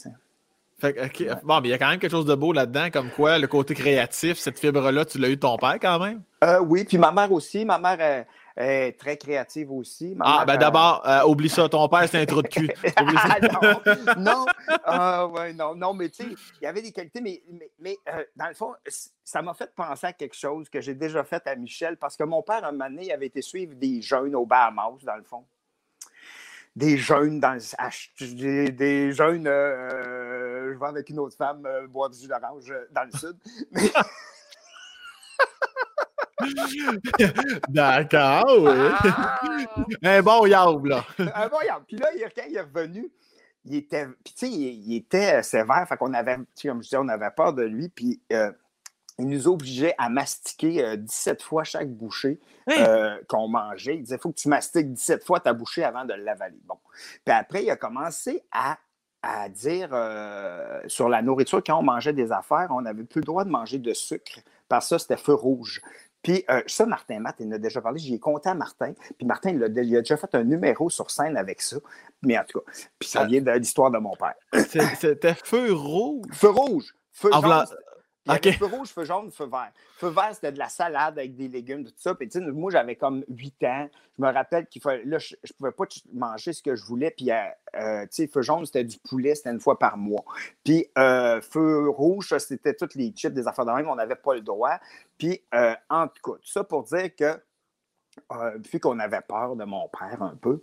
Fait Bon, mais il y a quand même quelque chose de beau là-dedans, comme quoi le côté créatif, cette fibre-là, tu l'as eu de ton père quand même? Euh, oui, puis ma mère aussi. Ma mère est, est très créative aussi. Ma Ah, mère, ben euh, d'abord, euh, oublie ça, ton père, c'est un trou de cul. [LAUGHS] Ah, non, [LAUGHS] non, Ah, ouais, non, non, mais tu sais, il y avait des qualités, mais, mais, mais, euh, dans le fond, ça m'a fait penser à quelque chose que j'ai déjà fait à Michel, parce que mon père, un moment donné, avait été suivre des jeunes au Bahamas, dans le fond. Des jeunes dans le- des, des jeunes, je vais avec une autre femme boire du jus d'orange dans le sud. Mais- [LAUGHS] D'accord, oui. Un bon yaourt, là. Ah, bon, regarde. Puis là, il- quand il est revenu, il était, puis tu sais, il, il était sévère. Fait qu'on avait, tu sais, comme je disais, on avait peur de lui. Puis euh, il nous obligeait à mastiquer euh, 17 fois chaque bouchée Hein? euh, qu'on mangeait. Il disait, il faut que tu mastiques 17 fois ta bouchée avant de l'avaler. Bon. Puis après, il a commencé à, à dire euh, sur la nourriture, quand on mangeait des affaires, on n'avait plus le droit de manger de sucre. Parce que ça, c'était feu rouge. Puis euh, ça, Martin Matt, il en a déjà parlé. J'y ai compté à Martin. Puis Martin, il a, il a déjà fait un numéro sur scène avec ça. Mais en tout cas, puis ça Ah. vient de l'histoire de mon père. C'était feu rouge. Feu rouge. Feu En jaune. Il y avait feu rouge, feu jaune, feu vert. Feu vert, c'était de la salade avec des légumes, tout ça. Puis, tu sais, moi, j'avais comme 8 ans. Je me rappelle qu'il fallait. Là, je ne pouvais pas manger ce que je voulais. Puis, euh, euh, tu sais, feu jaune, c'était du poulet, c'était une fois par mois. Puis, euh, feu rouge, c'était toutes les chips, des affaires de même, on n'avait pas le droit. Puis, euh, en tout cas, tout ça pour dire que euh, vu qu'on avait peur de mon père un peu,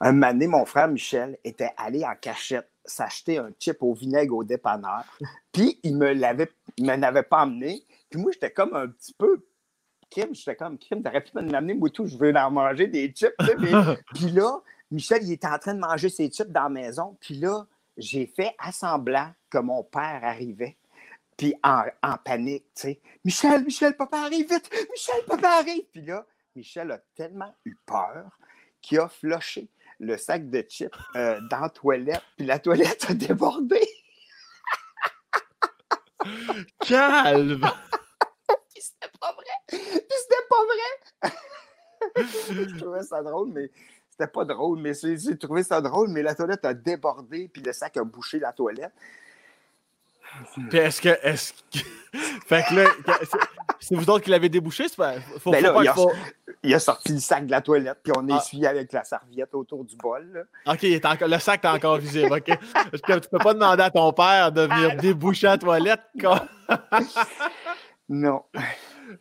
un moment donné, mon frère Michel était allé en cachette s'acheter un chip au vinaigre au dépanneur. [LAUGHS] Puis il me l'avait, il m'en avait pas amené. Puis moi, j'étais comme un petit peu. Kim, j'étais comme Kim, t'aurais pu me l'amener, moi tout, je veux en manger des chips. mais- [LAUGHS] Puis là, Michel, il était en train de manger ses chips dans la maison. Puis là, j'ai fait assemblant que mon père arrivait. Puis en, en panique, tu sais. Michel, Michel, papa arrive vite! Michel, papa arrive! Puis là, Michel a tellement eu peur qu'il a floché le sac de chips euh, dans la toilette. Puis la toilette a débordé. [LAUGHS] Calme! [LAUGHS] Puis c'était pas vrai! Puis c'était pas vrai! [LAUGHS] Je trouvais ça drôle, mais c'était pas drôle. Mais j'ai trouvé ça drôle, mais la toilette a débordé, puis le sac a bouché la toilette. Puis est-ce que. Est-ce que... fait que là, c'est- vous autres qui l'avez débouché? C'est pas. Faut, Ben faut là, pas- il y a- faut- Il a sorti le sac de la toilette, puis on Ah. essuyé avec la serviette autour du bol. là. Ok, il est encore... le sac est encore visible. Ok. Parce que tu peux pas demander à ton père de venir déboucher la toilette. [LAUGHS] Quand... Non.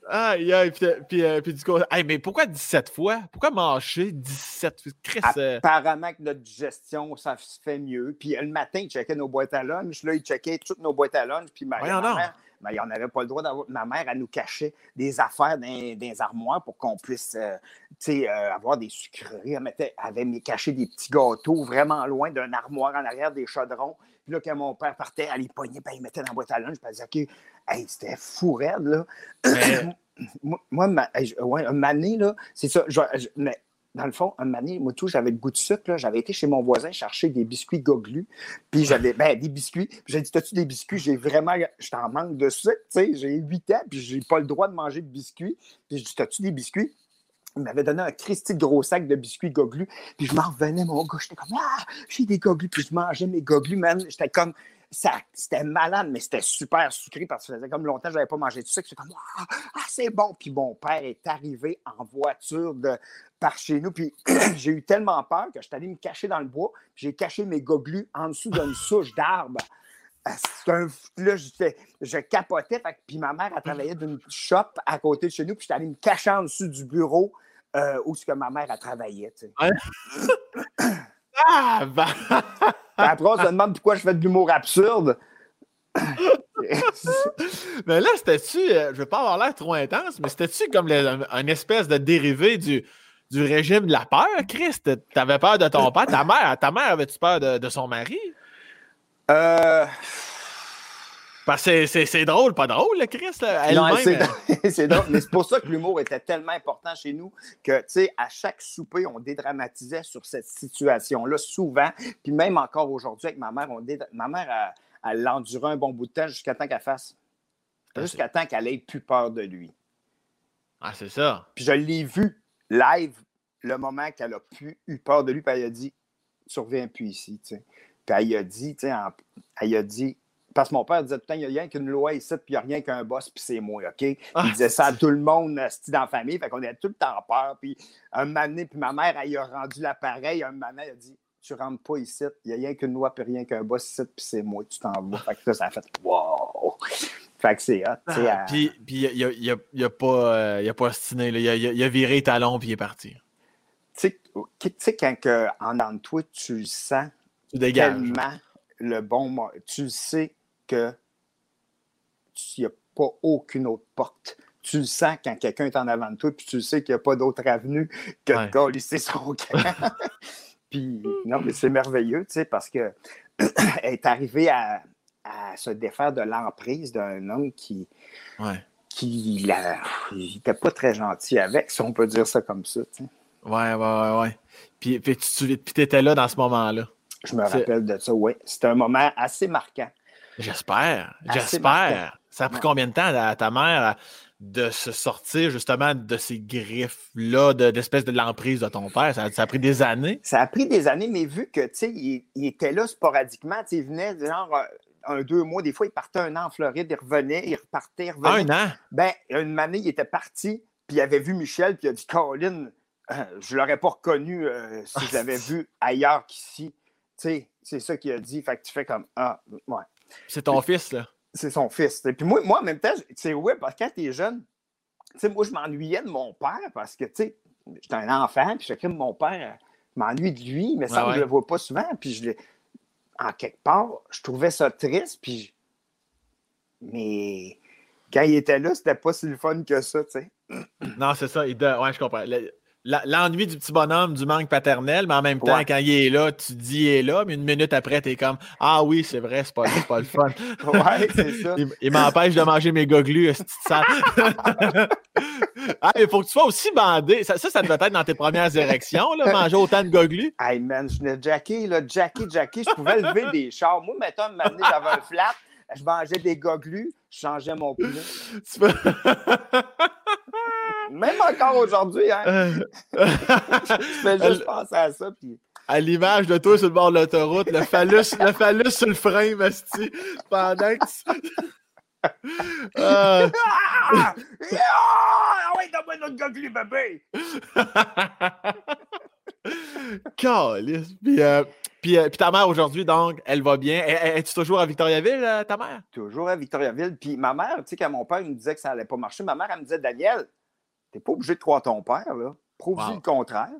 Aïe, aïe. Puis, puis, euh, puis du coup, hey, mais pourquoi 17 fois? Pourquoi manger 17 Chris, euh, Apparemment que notre digestion, ça se fait mieux. Puis euh, le matin, il checkait nos boîtes à lunch. Là, il checkait toutes nos boîtes à lunch. Puis ma, mère, ben, on n'avait pas le droit d'avoir. Ma mère, elle nous cachait des affaires dans, dans les armoires pour qu'on puisse euh, euh, avoir des sucreries. Elle, mettait, elle avait mis- caché des petits gâteaux vraiment loin d'un armoire en arrière des chaudrons. Puis là, quand mon père partait, elle les pognait, elle les mettait dans la boîte à lunch. Puis elle disait, OK, hey, c'était fou raide, là. mais- [COUGHS] moi, ma, je- ouais, là, c'est ça. je- je- mais dans le fond, un mané, moi, tout, j'avais le goût de sucre. J'avais été chez mon voisin chercher des biscuits goglus. Puis j'avais, ben, des biscuits. J'ai dit, t'as-tu des biscuits? J'ai vraiment, je t'en manque de sucre, tu sais. J'ai 8 ans, puis j'ai pas le droit de manger de biscuits. Puis j'ai dit, t'as-tu des biscuits? Il m'avait donné un Christy gros sac de biscuits goglus. Puis je m'en revenais, mon gars. J'étais comme, ah, j'ai des goglus. Puis je mangeais mes goglus, man. J'étais comme, c'était malade, mais c'était super sucré parce que ça faisait comme longtemps que je n'avais pas mangé tout ça. comme, ah, ah, c'est bon. Puis mon père est arrivé en voiture de, par chez nous. Puis [CLEARS THROAT] j'ai eu tellement peur que je suis allé me cacher dans le bois. J'ai caché mes goglus en dessous d'une [LAUGHS] souche d'arbre. Un, là, je, capotais. puis ma mère, a travaillé d'une shop à côté de chez nous. Puis j'étais allé me cacher en dessous du bureau euh, où ce que ma mère a travaillé. [CLEARS THROAT] ah, ben... Après, on se demande pourquoi je fais de l'humour absurde. [LAUGHS] mais là, c'était-tu, euh, je vais pas avoir l'air trop intense, mais c'était-tu comme une espèce de dérivé du, du régime de la peur, Chris? T'avais peur de ton père? Ta mère, ta mère avait-tu peur de, de, son mari? Euh. Parce que c'est drôle, pas drôle, le Chris. [LAUGHS] c'est drôle. Mais c'est pour ça que l'humour était tellement important chez nous que, tu sais, à chaque souper, on dédramatisait sur cette situation-là souvent. Puis même encore aujourd'hui avec ma mère, on ma mère, elle, a enduré un bon bout de temps jusqu'à temps qu'elle fasse. Ah, jusqu'à temps qu'elle ait plus peur de lui. Ah, c'est ça. Puis je l'ai vu live le moment qu'elle a plus eu peur de lui, puis elle a dit Tu reviens plus ici. Puis elle a dit, tu sais, elle a dit parce que mon père disait le temps, il n'y a rien qu'une loi ici, puis il n'y a rien qu'un boss, puis c'est moi, OK? il ah, disait ça à tout le monde, dans la famille, fait qu'on avait tout le temps peur. Puis un moment donné, puis ma mère, elle a rendu l'appareil. Un moment elle a dit, tu rentres pas ici, il n'y a rien qu'une loi, puis rien qu'un boss ici, puis c'est moi, tu t'en vas. Fait que ça, ça a fait, wow! Fait que c'est hot, ah, Puis il n'a a, a, pas, euh, il a pas il, a, il a viré talon, puis il est parti. Tu sais, quand en toi, tu sens tu dégages. tellement le bon tu sais qu'il n'y a pas aucune autre porte. Tu le sens quand quelqu'un est en avant de toi, puis tu sais qu'il n'y a pas d'autre avenue que de coller son [LAUGHS] camp. puis, non, mais c'est merveilleux, tu sais, parce qu'elle [CLEARS THROAT] est arrivée à, se défaire de l'emprise d'un homme qui. qui n'était pas très gentil avec, si on peut dire ça comme ça. Tu sais. Ouais, ouais, ouais, ouais. Puis, puis tu étais là dans ce moment-là. Je me rappelle de ça, oui. C'était un moment assez marquant. J'espère. J'espère. Ça a pris combien de temps à ta mère de se sortir justement de ces griffes-là, d'espèce de, l'emprise de ton père? Ça, a pris des années? Ça a pris des années, mais vu que, tu sais, il, était là sporadiquement, il venait genre euh, un, deux mois, des fois, il partait un an en Floride, il revenait, il repartait, il revenait. Un an? Ben, une année, il était parti, puis il avait vu Michel, puis il a dit, Caroline, euh, je ne l'aurais pas reconnu euh, si je l'avais [LAUGHS] vu ailleurs qu'ici. Tu sais, c'est ça qu'il a dit. Fait que tu fais comme, ah, ouais. C'est ton fils, là. C'est son fils. Et puis moi, moi, en même temps, c'est ouais, parce que quand t'es jeune, tu sais, moi, je m'ennuyais de mon père parce que, tu sais, j'étais un enfant, puis chacun de mon père, je m'ennuie de lui, mais ça, je le vois pas souvent. Puis je en quelque part, je trouvais ça triste, puis mais quand il était là, c'était pas si le fun que ça, tu sais. Non, c'est ça. Il... Ouais, je comprends l'ennui du petit bonhomme, du manque paternel, mais en même temps, quand il est là, tu dis il est là, mais une minute après, tu es comme Ah oui, c'est vrai, c'est pas, pas le fun. [LAUGHS] ouais, c'est [LAUGHS] ça. Il, m'empêche de manger mes goglus, ça. [LAUGHS] ah, il faut que tu sois aussi bandé. Ça, ça, devait être dans tes premières érections, là, manger autant de goglus. Hey man, je venais Jackie, là, Jackie, Jackie, je pouvais lever des chars. Moi, mettons, m'amener, j'avais un flat, je mangeais des goglus, je changeais mon poulet. [LAUGHS] Même encore aujourd'hui, hein? Euh. [LAUGHS] je fais juste penser à ça. Puis... À l'image de toi sur le bord de l'autoroute, le phallus, le phallus sur le frein, Masti, pendant que tu... [LAUGHS] Euh... Ah! Ah ouais, donne-moi notre goglu, bébé! Calice! Puis, euh, puis, euh, puis, ta mère aujourd'hui, donc, elle va bien. Es-tu toujours à Victoriaville, ta mère? Toujours à Victoriaville. Puis ma mère, tu sais, quand mon père me disait que ça n'allait pas marcher, ma mère, elle me disait, Daniel, T'es pas obligé de croire ton père, là. Prouve-lui le contraire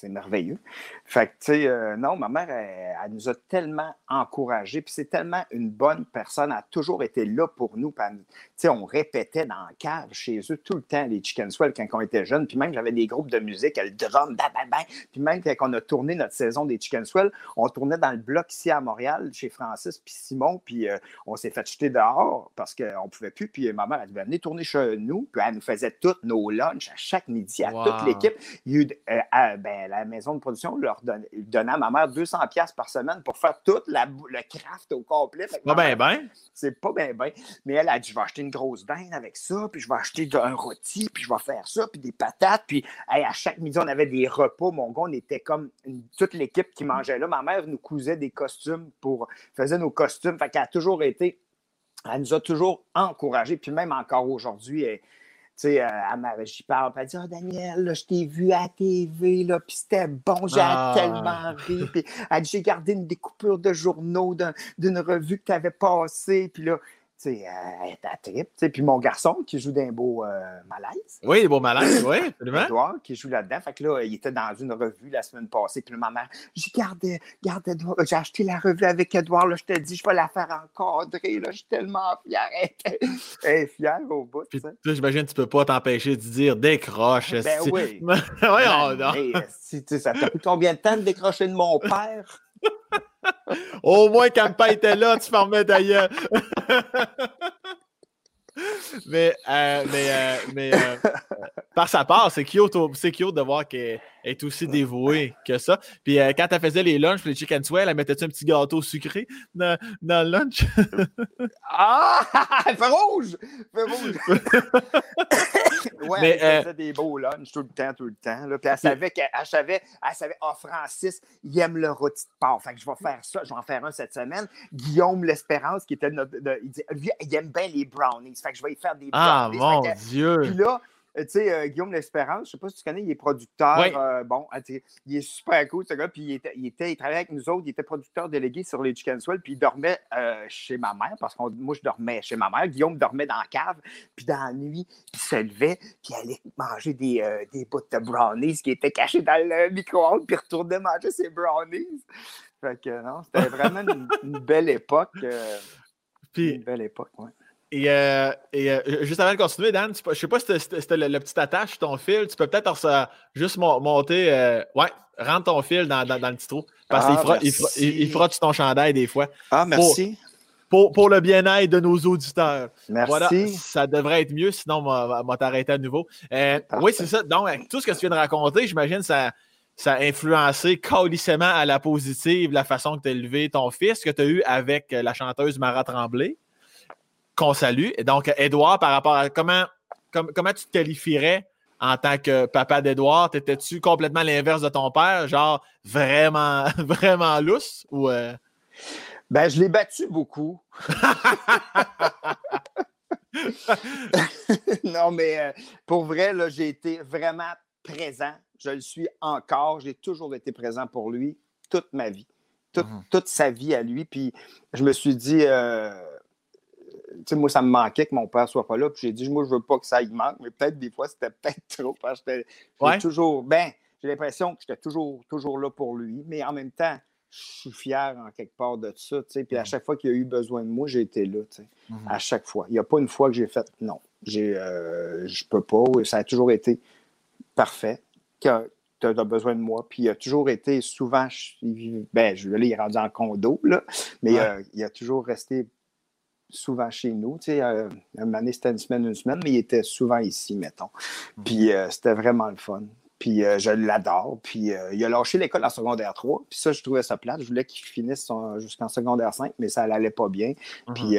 c'est merveilleux. Fait que, tu sais, euh, non, ma mère, elle, nous a tellement encouragés, puis c'est tellement une bonne personne, elle a toujours été là pour nous. Tu sais, on répétait dans la cave chez eux tout le temps les Chicken Swell quand on était jeunes, puis même j'avais des groupes de musique, le drum, bam, bam, bam. Puis même quand on a tourné notre saison des Chicken Swell, on tournait dans le bloc ici à Montréal, chez Francis puis Simon, puis euh, on s'est fait jeter dehors parce qu'on ne pouvait plus, puis ma mère, elle devait venir tourner chez nous, puis elle nous faisait toutes nos lunchs à chaque midi, à toute l'équipe. Euh, ben, la, maison de production leur donnait à ma mère 200$ par semaine pour faire tout le craft au complet. Pas bien, bien. C'est pas bien, bien. Mais elle a dit Je vais acheter une grosse dinde avec ça, puis je vais acheter un rôti, puis je vais faire ça, puis des patates. Puis à chaque midi, on avait des repas. Mon gars, on était comme toute l'équipe qui mangeait là. Ma mère nous cousait des costumes pour. faisait nos costumes. Fait qu'elle a toujours été. Elle nous a toujours encouragés. Puis même encore aujourd'hui, sais, euh, j'y parle, elle dit oh, Daniel, je t'ai vu à la TV, là, puis c'était bon, j'ai ah. tellement ri. Puis elle dit J'ai gardé une découpure de journaux d'une revue que tu avais passée. Puis là, sais, elle est à trip. Puis mon garçon qui joue d'un beau euh, malaise. Oui, des beaux malaises, oui, [COUGHS] absolument. Edouard qui joue là-dedans. Fait que là, il était dans une revue la semaine passée. Puis ma mère, j'ai gardé, Edouard. J'ai acheté la revue avec Edouard. Là, je te dis, je vais la faire encadrer. Là, je suis tellement fière. Elle est fière au bout. Puis, j'imagine que tu peux pas t'empêcher de dire décroche. Ben oui. [LAUGHS] oui, on, non. si, ça t'a pris combien de temps de décrocher de mon père? Au moins, pas était là, tu fermais d'ailleurs. mais, euh, mais, euh, mais euh, par sa part, c'est cute, cute de voir qu'elle est aussi dévouée que ça. Puis quand elle faisait les lunchs, les chicken swell, elle mettait-tu un petit gâteau sucré dans, dans le lunch? [LAUGHS] ah! [LAUGHS] Elle fait rouge! Elle fait rouge! [LAUGHS] ouais, mais, elle faisait des beaux lunchs tout le temps, tout le temps. Là. Puis elle savait qu'elle savait, elle savait, oh, Francis, il aime le rôti de porc. Fait que je vais faire ça, je vais en faire un cette semaine. Guillaume L'Espérance, qui était notre. il dit, lui, il aime bien les brownies. Fait que je vais y faire des ah, brownies. Ah, mon Dieu! Puis là, tu sais, euh, Guillaume L'Espérance, je ne sais pas si tu connais, il est producteur. Euh, bon, il est super cool, ce gars. Puis il, était, il, était, il travaillait avec nous autres. Il était producteur délégué sur les Chicken Swell. Puis il dormait euh, chez ma mère, parce que moi, je dormais chez ma mère. Guillaume dormait dans la cave. Puis dans la nuit, il se levait. Puis il allait manger des, des bouts de brownies qui étaient cachés dans le micro-ondes. Puis retournait manger ses brownies. Fait que non, c'était vraiment une, belle époque. Puis, une belle époque, oui. Et, euh, et euh, juste avant de continuer, Dan, je ne sais pas si c'était le, petit attache ton fil. Tu peux peut-être juste monter. Euh, ouais, rentre ton fil dans, dans, le petit trou. Parce qu'il ah, il, frotte ton chandail des fois. Ah, merci. Pour, pour, le bien-être de nos auditeurs. Merci. Voilà, ça devrait être mieux, sinon, on va t'arrêter à nouveau. oui, c'est ça. Donc, tout ce que tu viens de raconter, j'imagine, ça, ça a influencé collissément à la positive la façon que tu as élevé ton fils que tu as eu avec la chanteuse Mara Tremblay qu'on salue. Et donc, Edouard, par rapport à comment, comment tu te qualifierais en tant que papa d'Edouard? T'étais-tu complètement l'inverse de ton père, genre vraiment, [LAUGHS] vraiment lousse? Ou, euh? Ben, je l'ai battu beaucoup. [LAUGHS] non, mais euh, pour vrai, là, j'ai été vraiment présent. Je le suis encore. J'ai toujours été présent pour lui toute ma vie. Toute, mmh toute sa vie à lui. Puis je me suis dit, euh, sais, moi, ça me manquait que mon père soit pas là. Puis j'ai dit, moi, je veux pas que ça y manque, mais peut-être des fois, c'était [LAUGHS] peut-être trop. Parce que j'étais toujours, ben, j'ai l'impression que j'étais toujours, toujours là pour lui, mais en même temps, je suis fier en quelque part de ça. Puis à mm. chaque fois qu'il a eu besoin de moi, j'ai été là. Mm-hmm. À chaque fois. Il n'y a pas une fois que j'ai fait non. J'ai, euh, je peux pas. Ça a toujours été parfait. tu as besoin de moi. Puis il a toujours été souvent, ben, je, là, il est rendu en condo, là, mais euh, il a toujours resté souvent chez nous. Tu sais, euh, une année, c'était une semaine, une semaine, mais il était souvent ici, mettons. Mhm. Puis euh, c'était vraiment le fun. Puis euh, je l'adore. Puis il a lâché l'école en secondaire 3. Puis ça, je trouvais ça plate. Je voulais qu'il finisse jusqu'en secondaire 5, mais ça n'allait pas bien. Mhm. Puis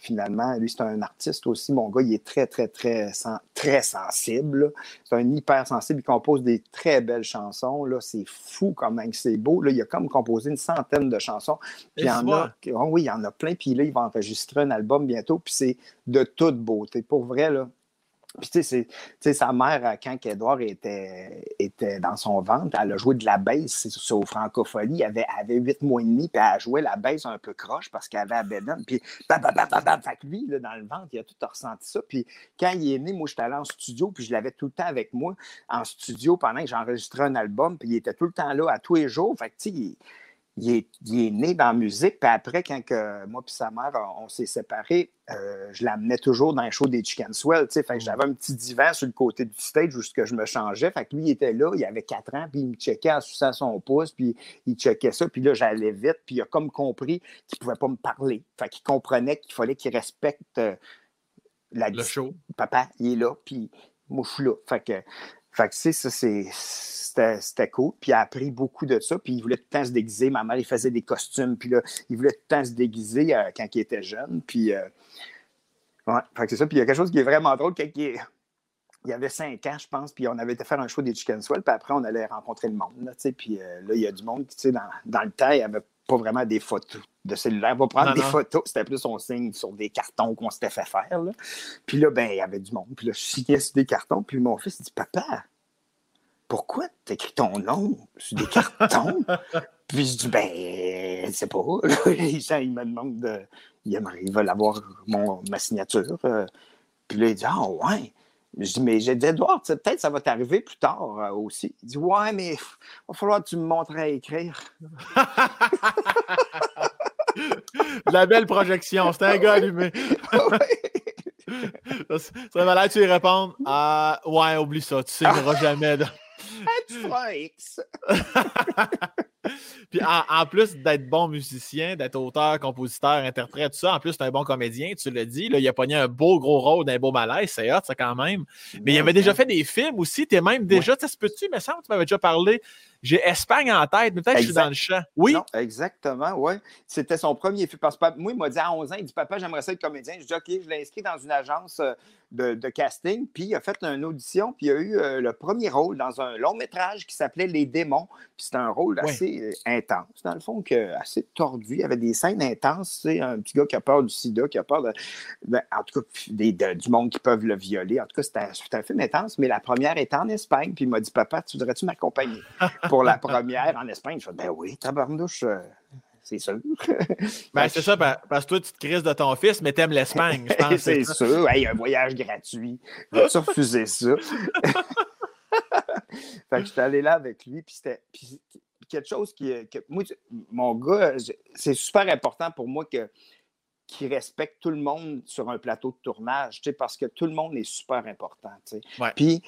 finalement, lui, c'est un artiste aussi. Mon gars, il est très, très, très, très sensible. C'est un hypersensible. Il compose des très belles chansons. Là. C'est fou comment c'est beau. Là. Il a comme composé une centaine de chansons. Puis il y en a, oh oui, il y en a plein. Puis là, il va enregistrer un album bientôt. Puis c'est de toute beauté. Pour vrai, là, puis, tu sais, sa mère, euh, quand Edouard était, était dans son ventre, elle a joué de la baisse sur francophonie. Elle avait, avait 8 mois et demi, puis elle joué la baisse un peu croche parce qu'elle avait à Bédon. Puis, bam, bam, bam, Fait que lui, là, dans le ventre, il a tout ressenti ça. Puis, quand il est né, moi, j'étais allé en studio, puis je l'avais tout le temps avec moi en studio pendant que j'enregistrais un album. Puis, il était tout le temps là, à tous les jours. Fait que, tu sais, il est, né dans la musique. Puis après, quand que moi et sa mère, on, s'est séparés, euh, je l'amenais toujours dans les show des Chicken Swell. Fait que j'avais un petit divan sur le côté du stage où je me changeais. Fait que lui, il était là, il avait quatre ans, puis il me checkait en suçant son pouce, puis il checkait ça. Puis là, j'allais vite, puis il a comme compris qu'il ne pouvait pas me parler. Fait qu'il comprenait qu'il fallait qu'il respecte euh, la le show. Papa, il est là, puis moi, je suis là. Fait que Fait que, tu sais, ça, c'était cool. Puis il a appris beaucoup de ça. Puis il voulait tout le temps se déguiser. Ma mère, il faisait des costumes. Puis là, il voulait tout le temps se déguiser euh, quand il était jeune. Puis, euh, ouais, c'est ça. Puis il y a quelque chose qui est vraiment drôle. Il, il y avait cinq ans, je pense. Puis on avait été faire un show des Chicken Swell. Puis après, on allait rencontrer le monde. Là, puis euh, là, il y a du monde. Tu sais, dans, dans le temps, il n'y avait pas vraiment des photos de cellulaire. On va prendre des photos. C'était plus son signe sur des cartons qu'on s'était fait faire. Là. Puis là, ben, il y avait du monde. Puis là, je chiais sur des cartons. Puis mon fils, il dit Papa, pourquoi tu écris ton nom sur des cartons? [LAUGHS] puis je dis Ben, c'est pas. [LAUGHS] il me demande de. Il, aimerait, il veut avoir mon, ma signature. Euh. Puis là, il dit Ah, ouais. Je dis, mais j'ai dit, Edouard, peut-être ça va t'arriver plus tard euh, aussi. Il dit, ouais, mais il va falloir que tu me montres à écrire. [LAUGHS] [LAUGHS] La belle projection, c'était un gars allumé. [LAUGHS] ça serait malade, tu lui réponds, ah, ouais, oublie ça, tu signeras jamais. [LAUGHS] Puis en, plus d'être bon musicien, d'être auteur, compositeur, interprète, tout ça, en plus, c'est un bon comédien, tu l'as dit. Là, il a pogné un beau gros rôle d'un beau malaise, c'est hot, ça quand même. Mais il avait déjà fait des films aussi. Tu es même déjà, ça se peut-tu, mais ça, tu m'avais déjà parlé j'ai Espagne en tête, mais peut-être que je suis dans le champ. Oui. exactement, oui. C'était son premier film. Parce que moi, il m'a dit à 11 ans, il dit Papa, j'aimerais ça être comédien. Je dis OK, je l'ai inscrit dans une agence euh, de, casting. Puis il a fait une audition, puis il a eu euh, le premier rôle dans un long métrage qui s'appelait Les démons. Puis c'était un rôle assez euh, intense, dans le fond, que, assez tordu. Il y avait des scènes intenses. C'est un petit gars qui a peur du sida, qui a peur de. En tout cas, du monde qui peuvent le violer. En tout cas, c'était un film intense, mais la première était en Espagne. Puis il m'a dit Papa, tu voudrais-tu m'accompagner? [LAUGHS] pour la [LAUGHS] première en Espagne. Je fais, ben oui, tabarnouche. Euh, c'est sûr. ben, c'est ça, parce que toi, tu te crises de ton fils, mais t'aimes l'Espagne, je pense. [LAUGHS] c'est sûr. Hey, un voyage gratuit. Vas-tu refuser ça? [LAUGHS] fait que j'étais allé là avec lui, puis c'était quelque chose qui. Que, moi, mon gars, c'est super important pour moi que qu'il respecte tout le monde sur un plateau de tournage, parce que tout le monde est super important. Ouais. Puis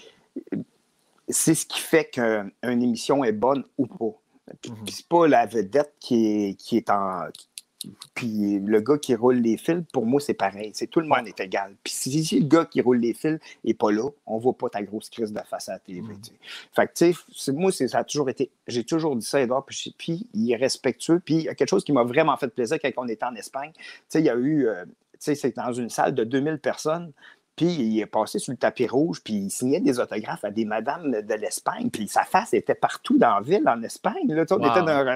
c'est ce qui fait qu'une émission est bonne ou pas. Puis, mhm. c'est pas la vedette qui est, qui est en. Puis le gars qui roule les fils, pour moi, c'est pareil. C'est tout le monde est égal. Puis si, le gars qui roule les fils n'est pas là, on voit pas ta grosse crise de face à la télé. Mhm. Fait que, tu sais, moi, ça a toujours été. J'ai toujours dit ça, Edouard, puis, puis, il est respectueux. Puis il y a quelque chose qui m'a vraiment fait plaisir quand on était en Espagne. Tu sais, il y a eu. Euh, tu sais, c'est dans une salle de 2000 personnes. Puis il est passé sur le tapis rouge, puis il signait des autographes à des madames de l'Espagne. Puis sa face était partout dans la ville, en Espagne. Là,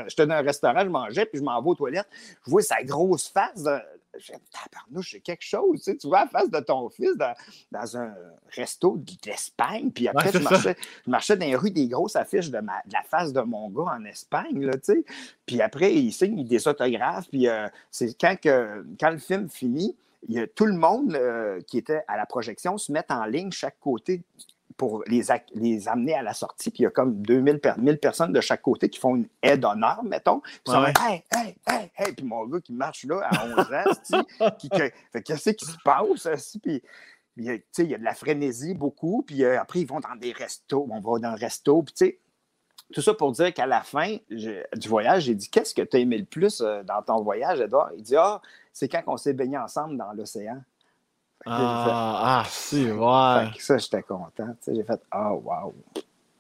j'étais dans un restaurant, je mangeais, puis je m'en vais aux toilettes. Je vois sa grosse face. De... Je tabarnouche, c'est quelque chose. Tu, sais, tu vois la face de ton fils dans, dans un resto d'Espagne. Puis après, je, marchais, dans les rues des grosses affiches de, la face de mon gars en Espagne. Là, tu sais. Puis après, il signe des autographes. Puis euh, c'est quand, que, quand le film finit, il y a tout le monde euh, qui était à la projection se met en ligne chaque côté pour les, les amener à la sortie. Puis il y a comme 2000 1000 personnes de chaque côté qui font une aide d'honneur, mettons. Puis ouais. hey, hey, hey, hey. Puis mon gars qui marche là à 11 ans, [LAUGHS] qui, fait qu'est-ce qui se passe? Puis, il y, a, il y a de la frénésie beaucoup. Puis euh, après, ils vont dans des restos. On va dans un resto. Puis tu sais, tout ça pour dire qu'à la fin du voyage, j'ai dit Qu'est-ce que tu as aimé le plus euh, dans ton voyage, Edouard? Il dit Ah, c'est quand on s'est baigné ensemble dans l'océan. Ah, ah, si, ouais. ça, j'étais content. J'ai fait Ah, wow,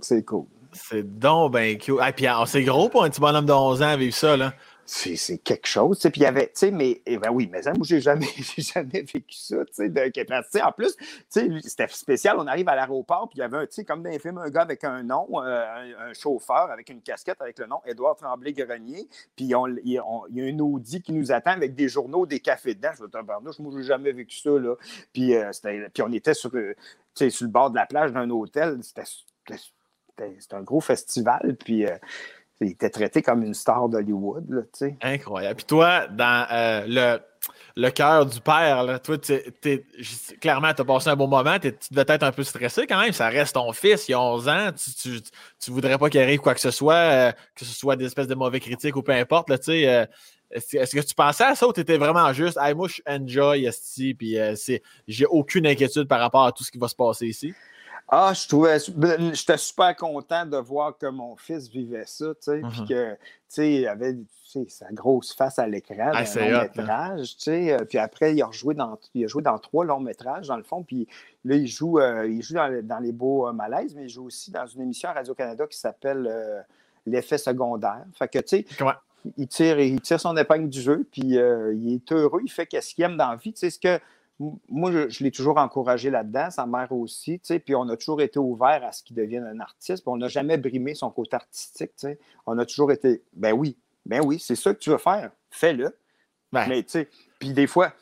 c'est cool. C'est donc ben cool. Ah, puis c'est gros pour un petit bonhomme de 11 ans à vivre ça, là c'est quelque chose. Puis il y avait, tu sais, mais eh ben oui, mais ça, moi, j'ai jamais, [LAUGHS] jamais vécu ça, tu sais, de En plus, tu sais, c'était spécial. On arrive à l'aéroport, puis il y avait, tu sais, comme dans les films, un gars avec un nom, euh, un, chauffeur avec une casquette avec le nom Édouard Tremblay-Grenier. Puis il, y a un Audi qui nous attend avec des journaux, des cafés dedans. Je me dis, moi, j'ai jamais vécu ça, là. Puis, euh, on était sur, euh, sur le bord de la plage d'un hôtel. C'était un gros festival. Puis il était traité comme une star d'Hollywood. Incroyable. Puis toi, dans euh, le, cœur du père, là, toi, clairement, tu as passé un bon moment. Tu devais être un peu stressé quand même. Ça reste ton fils, il a 11 ans. Tu, tu, voudrais pas qu'il arrive quoi que ce soit, euh, que ce soit des espèces de mauvais critiques ou peu importe. Là, euh, est-ce que tu pensais à ça ou tu étais vraiment juste, hey, moi, je enjoy, puis j'ai aucune inquiétude par rapport à tout ce qui va se passer ici? Ah, je trouvais. Ben, j'étais super content de voir que mon fils vivait ça, tu sais, puis mhm. que, tu sais, il avait sa grosse face à l'écran, ah, un long hein. métrage, tu sais. Euh, puis après, il a, joué dans, il a joué dans trois longs métrages, dans le fond. Puis là, il joue, euh, il joue dans, Les Beaux euh, Malaises, mais il joue aussi dans une émission à Radio-Canada qui s'appelle L'effet secondaire. Fait que, tu sais, il tire, il tire son épingle du jeu, puis il est heureux, il fait ce qu'il aime dans la vie. Tu sais, ce que moi, je, l'ai toujours encouragé là-dedans, sa mère aussi, tu sais, puis on a toujours été ouvert à ce qu'il devienne un artiste, puis on n'a jamais brimé son côté artistique, tu sais. On a toujours été, ben oui, ben oui, c'est ça que tu veux faire, fais-le. Mais, tu sais, puis des fois,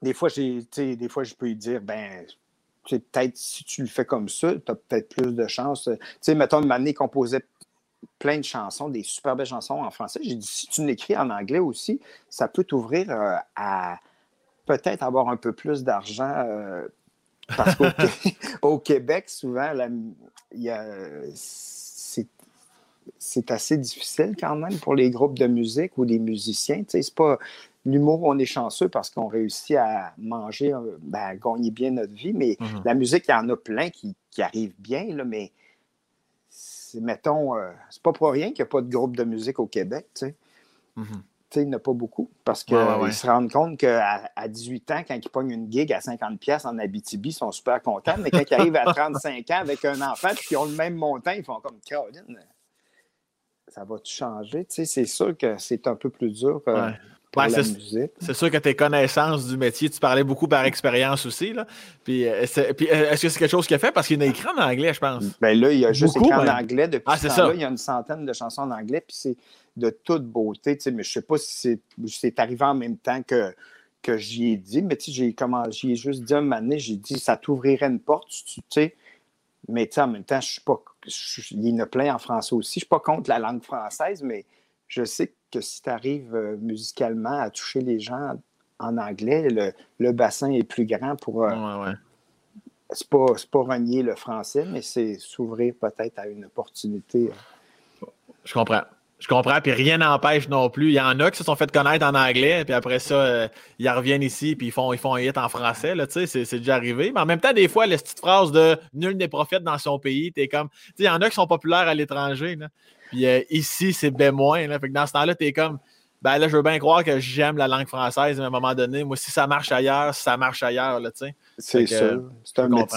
des fois, j'ai, des fois, je peux lui dire, ben, peut-être si tu le fais comme ça, tu as peut-être plus de chance. Tu sais, mettons, une année, composait plein de chansons, des super belles chansons en français. J'ai dit, si tu l'écris en anglais aussi, ça peut t'ouvrir euh, à peut-être avoir un peu plus d'argent. Euh, parce qu'au [LAUGHS] [LAUGHS] Québec, souvent, c'est assez difficile quand même pour les groupes de musique ou les musiciens. C'est pas l'humour, on est chanceux parce qu'on réussit à manger, euh, ben, à gagner bien notre vie, mais mm-hmm. la musique, il y en a plein qui, arrivent bien, là, mais mettons, euh, c'est pas pour rien qu'il n'y a pas de groupe de musique au Québec. sais. Il n'y en a pas beaucoup parce qu'ils se rendent compte qu'à à 18 ans, quand ils pognent une gig à 50$ en Abitibi, ils sont super contents. Mais quand ils arrivent à 35 ans avec un enfant et qu'ils ont le même montant, ils font comme Caroline, ça va-tu changer? c'est sûr que c'est un peu plus dur. Euh, pour la musique. C'est sûr que tes connaissances du métier, tu parlais beaucoup par expérience aussi. Là. Puis, euh, est-ce que c'est quelque chose qu'il a fait? Parce qu'il y a écrit en anglais, je pense. Ben là, il a juste écrit en anglais depuis ah, ce temps-là. Il y a une centaine de chansons en anglais. Puis c'est de toute beauté. Mais je ne sais pas si c'est arrivé en même temps que, que j'y ai dit, mais j'ai j'y ai juste dit un moment donné, j'ai dit ça t'ouvrirait une porte, tu sais. Mais en même temps, je suis pas. il y en a plein en français aussi. Je ne suis pas contre la langue française, mais je sais que si tu arrives euh, musicalement à toucher les gens en anglais, le, bassin est plus grand pour. Euh, ouais, ouais. C'est pas, pas renier le français, mais c'est s'ouvrir peut-être à une opportunité. Je comprends. Je comprends, puis rien n'empêche non plus. Il y en a qui se sont fait connaître en anglais, puis après ça, euh, ils reviennent ici, puis ils font, ils font un hit en français, là, tu sais, c'est déjà arrivé. Mais en même temps, des fois, les petites phrases de « nul n'est prophète dans son pays », t'es comme... Il y en a qui sont populaires à l'étranger, puis euh, ici, c'est bien moins, là. Fait que dans ce temps-là, t'es comme... Ben là, je veux bien croire que j'aime la langue française, mais à un moment donné, moi, si ça marche ailleurs, ça marche ailleurs, là, tu sais. C'est ça.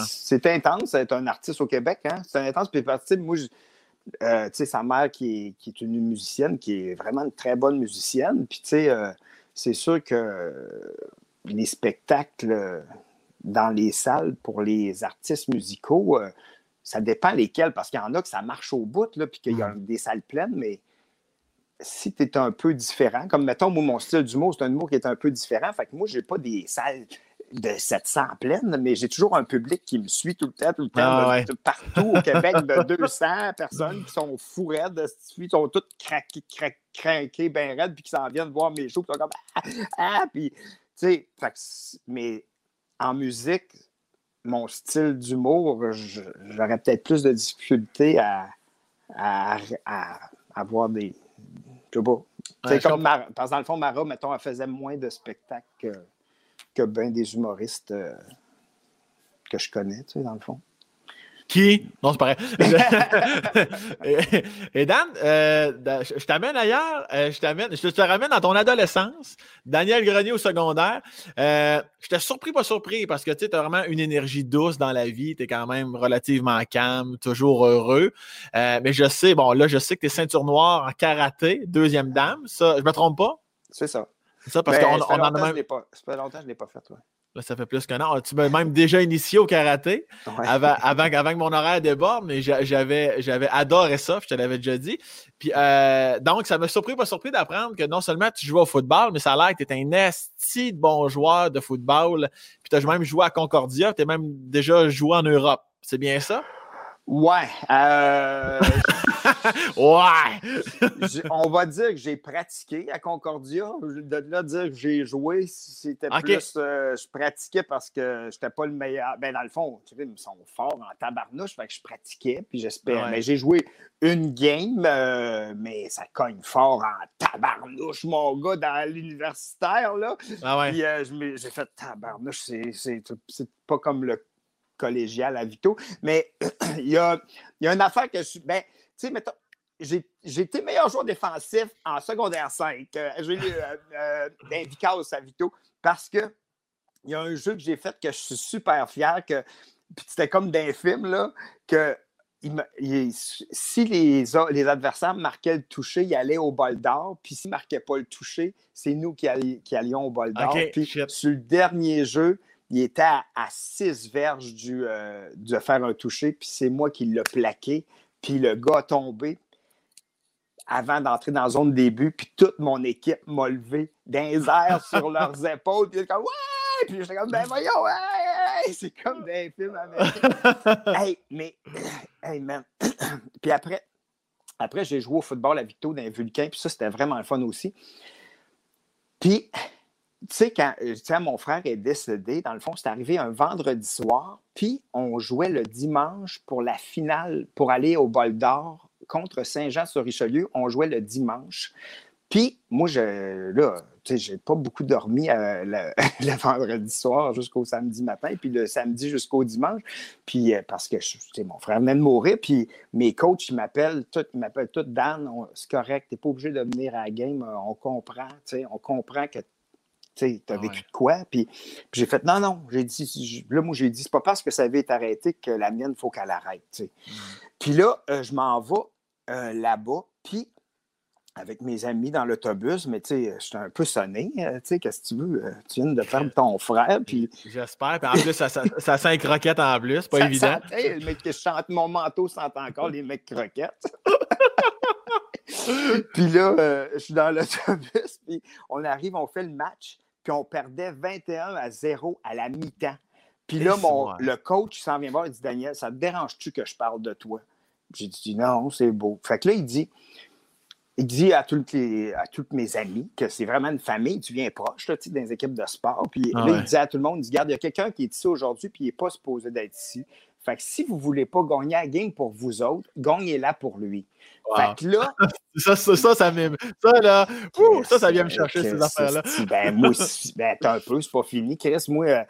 C'est intense d'être un artiste au Québec, hein. C'est intense, puis moi, je euh, sa mère qui est, une musicienne, qui est vraiment une très bonne musicienne. Puis, tu sais, euh, c'est sûr que les spectacles dans les salles pour les artistes musicaux, ça dépend lesquels, parce qu'il y en a que ça marche au bout, là, puis qu'il y a des salles pleines, mais si tu es un peu différent, comme mettons, moi, mon style d'humour, c'est un humour qui est un peu différent. Fait que moi, j'ai pas des salles de 700 pleines, mais j'ai toujours un public qui me suit tout le temps, tout le temps, ah, partout au Québec, de [LAUGHS] 200 personnes qui sont fous raides, qui sont toutes craquées, craquées, bien raides, puis qui s'en viennent voir mes shows, puis sont comme [LAUGHS] Ah, ah puis, tu sais, mais en musique, mon style d'humour, j'aurais peut-être plus de difficulté à, à, avoir des. Je sais pas. comme, parce que dans le fond, Mara, mettons, elle faisait moins de spectacles que que bien des humoristes euh, que je connais, tu sais, dans le fond. Qui? Non, c'est pareil. [LAUGHS] et, Dan, euh, je t'amène ailleurs, euh, je t'amène, je te ramène dans ton adolescence, Daniel Grenier au secondaire. Euh, J'étais surpris, pas surpris, parce que tu as vraiment une énergie douce dans la vie, tu es quand même relativement calme, toujours heureux. mais je sais, bon, là, je sais que tu es ceinture noire en karaté, deuxième dame, ça, je me trompe pas? C'est ça. Ça, parce qu'on on en a même. Ça fait longtemps que je ne l'ai pas fait, toi. Là, ça fait plus qu'un an. Tu m'as même déjà initié au karaté? Avant, avant, que mon horaire déborde, mais j'avais, j'avais adoré ça, je te l'avais déjà dit. Puis, euh, donc, ça m'a surpris, pas surpris d'apprendre que non seulement tu jouais au football, mais ça a l'air que tu étais un esti de bon joueur de football. Puis, tu as même joué à Concordia, tu as même déjà joué en Europe. C'est bien ça? Ouais. Euh, [LAUGHS] ouais! on va dire que j'ai pratiqué à Concordia. De là, dire que j'ai joué, c'était plus. Euh, je pratiquais parce que j'étais pas le meilleur. Ben, dans le fond, tu sais, ils sont forts en tabarnouche, fait que je pratiquais, puis j'espère. Mais j'ai joué une game, euh, mais ça cogne fort en tabarnouche, mon gars, dans l'universitaire, là. Ah ouais. Puis euh, j'ai fait tabarnouche, c'est pas comme le collégial à Vito. Mais [CLEARS THROAT] il y a, il y a une affaire que je suis. Ben, tu sais, mettons, j'ai été meilleur joueur défensif en secondaire 5. Euh, j'ai eu euh, euh à Vito parce que il y a un jeu que j'ai fait que je suis super fier que c'était comme d'un film là que si les, les, adversaires marquaient le toucher, ils allaient au bol d'or. Puis s'ils ne marquaient pas le toucher, c'est nous qui, allions au bol d'or. puis sur le dernier jeu, il était à, 6 verges du, euh, de faire un toucher. Puis c'est moi qui l'ai plaqué. Puis le gars a tombé avant d'entrer dans la zone début. Puis toute mon équipe m'a levé d'un airs sur [LAUGHS] leurs épaules. Puis comme Ouais! Puis j'étais comme Ben voyons, ouais! C'est comme des films américains. [LAUGHS] hey, mais, [CLEARS THROAT] hey, man. [CLEARS THROAT] puis après, après j'ai joué au football à Victo dans les Vulcains. Puis ça, c'était vraiment le fun aussi. Puis, tu sais, quand mon frère est décédé, dans le fond, c'est arrivé un vendredi soir, puis on jouait le dimanche pour la finale, pour aller au bol d'or contre Saint-Jean-sur-Richelieu. On jouait le dimanche. Puis, moi, je, là, tu sais, j'ai pas beaucoup dormi euh, le, [LAUGHS] vendredi soir jusqu'au samedi matin, puis le samedi jusqu'au dimanche. Puis, euh, parce que, mon frère venait de mourir, puis mes coachs, ils m'appellent tout, ils m'appellent tout Dan, c'est correct, t'es pas obligé de venir à la game, on comprend, tu sais, on comprend que tu as ah vécu de quoi? Puis, j'ai fait non, non. J'ai dit, là, moi, j'ai dit, c'est pas parce que ça avait été arrêté que la mienne, il faut qu'elle arrête. Mmh. Puis là, euh, je m'en vais euh, là-bas, puis avec mes amis dans l'autobus, mais tu sais, j'étais un peu sonné. Euh, tu sais, qu'est-ce que tu veux? Tu viens de perdre ton frère. Puis... [LAUGHS] J'espère. Puis en plus, ça, ça, ça sent croquettes en plus, c'est pas évident. le mec qui chante mon manteau sent encore les mecs croquettes. [LAUGHS] puis là, je suis dans l'autobus, puis on arrive, on fait le match puis on perdait 21 à 0 à la mi-temps. Puis là, mon, le coach s'en vient voir et dit Daniel, ça te dérange-tu que je parle de toi? J'ai dit non, c'est beau. Fait que là, il dit il dit à toutes, les, à toutes mes amis que c'est vraiment une famille, tu viens proche là, dans les équipes de sport. Puis ah là, il dit à tout le monde, il dit, regarde, il y a quelqu'un qui est ici aujourd'hui, puis il n'est pas supposé d'être ici. Fait que si vous ne voulez pas gagner la game pour vous autres, gagnez-la pour lui. Fait que là. [LAUGHS] ça, ça, ça, ça, ça, là, ça, ça vient me chercher, ces affaires-là. ben, moi aussi, ben, t'as un peu, c'est pas fini. Chris, moi, euh,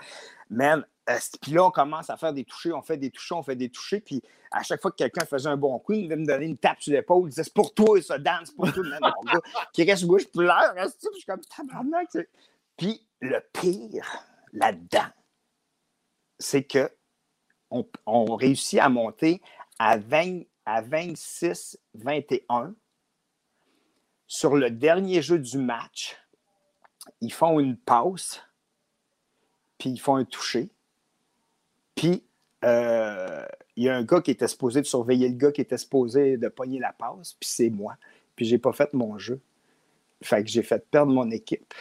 man, euh, puis là, on commence à faire des touchés, on fait des touchés, on fait des touchés, puis à chaque fois que quelqu'un faisait un bon coup, il venait me donner une tape sur l'épaule, il disait c'est pour toi ça, Dan, c'est pour toi, gars. Reste, moi, je pleure, hein, puis je suis comme tabarnak. Puis le pire là-dedans, c'est que on, réussit à monter à, 20, à 26-21. Sur le dernier jeu du match, ils font une passe, puis ils font un toucher. Puis euh, il y a un gars qui était supposé de surveiller le gars qui était supposé de pogner la passe, puis c'est moi. Puis j'ai pas fait mon jeu. Fait que j'ai fait perdre mon équipe.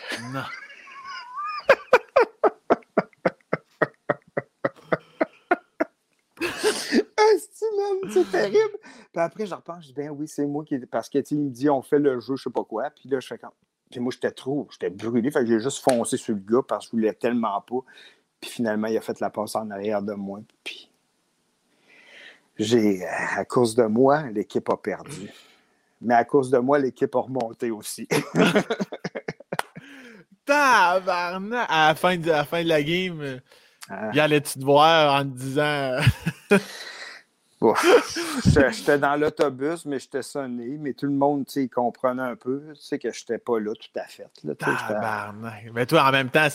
c'est terrible. Puis après, je repense, je dis, ben oui, c'est moi qui. Parce que, il me dit, on fait le jeu, je sais pas quoi. Puis là, je fais comme. Puis moi, j'étais trop, j'étais brûlé. Fait que j'ai juste foncé sur le gars parce que je voulais tellement pas. Puis finalement, il a fait la passe en arrière de moi. Puis j'ai, à cause de moi, l'équipe a perdu. Mais à cause de moi, l'équipe a remonté aussi. [LAUGHS] Tabarnak! À la fin de, la, fin de la game, ah. il allait-tu te voir en te disant. [LAUGHS] J'étais dans l'autobus, mais j'étais sonné, mais tout le monde comprenait un peu. Que je n'étais pas là tout à fait. mais toi, en même temps,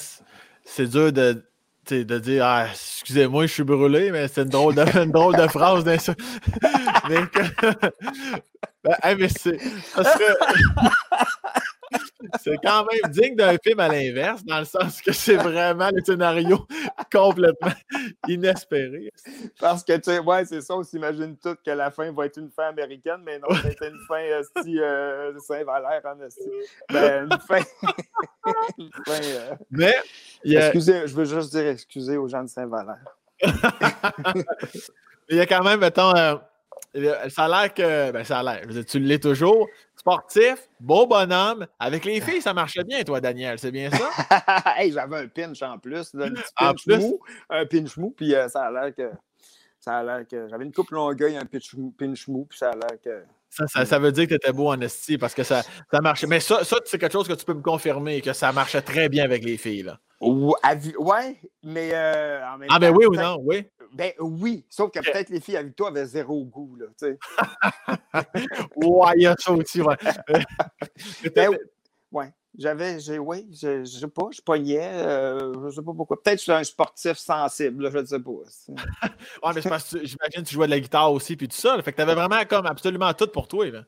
c'est dur de, de dire ah, excusez-moi, je suis brûlé, mais c'est une drôle de, drôle de phrase [LAUGHS] mais, [LAUGHS] ben, mais c'est. C'est quand même digne d'un film à l'inverse, dans le sens que c'est vraiment le scénario complètement inespéré. Parce que, tu sais, ouais, c'est ça, on s'imagine tout que la fin va être une fin américaine, mais non, c'était une fin euh, Saint-Valère en Ben, une fin. [LAUGHS] une fin euh, Mais. Excusez, je veux juste dire excusez aux gens de Saint-Valère. [LAUGHS] il y a quand même, mettons, euh, ça a l'air que. Ben, ça a l'air. Tu l'es toujours. Sportif, beau bonhomme. Avec les filles, ça marchait bien, toi, Daniel. C'est bien ça? [LAUGHS] hey, j'avais un pinch en plus. un petit pinch mou. Un pinch mou. Puis euh, ça a l'air que. Ça a l'air que. J'avais une coupe longueuil, un pinch, pinch mou. Puis ça a l'air que. Ça, ça, veut dire que tu étais beau en esti parce que ça, ça marchait. Mais ça, ça c'est quelque chose que tu peux me confirmer, que ça marchait très bien avec les filles. Là. Ouais, mais euh, Ah, ben oui ou non, oui. Ben oui, sauf que peut-être les filles avec toi avaient zéro goût, là, tu sais. [LAUGHS] ouais, il y a ça aussi, ouais. [LAUGHS] ben, ouais. J'avais, j'ai, oui, je, je sais pas, je pognais, euh, je sais pas pourquoi. Peut-être que je suis un sportif sensible, je ne sais pas. [LAUGHS] ouais, mais c'est j'imagine que tu jouais de la guitare aussi, puis tout ça. fait que tu avais vraiment comme absolument tout pour toi, là.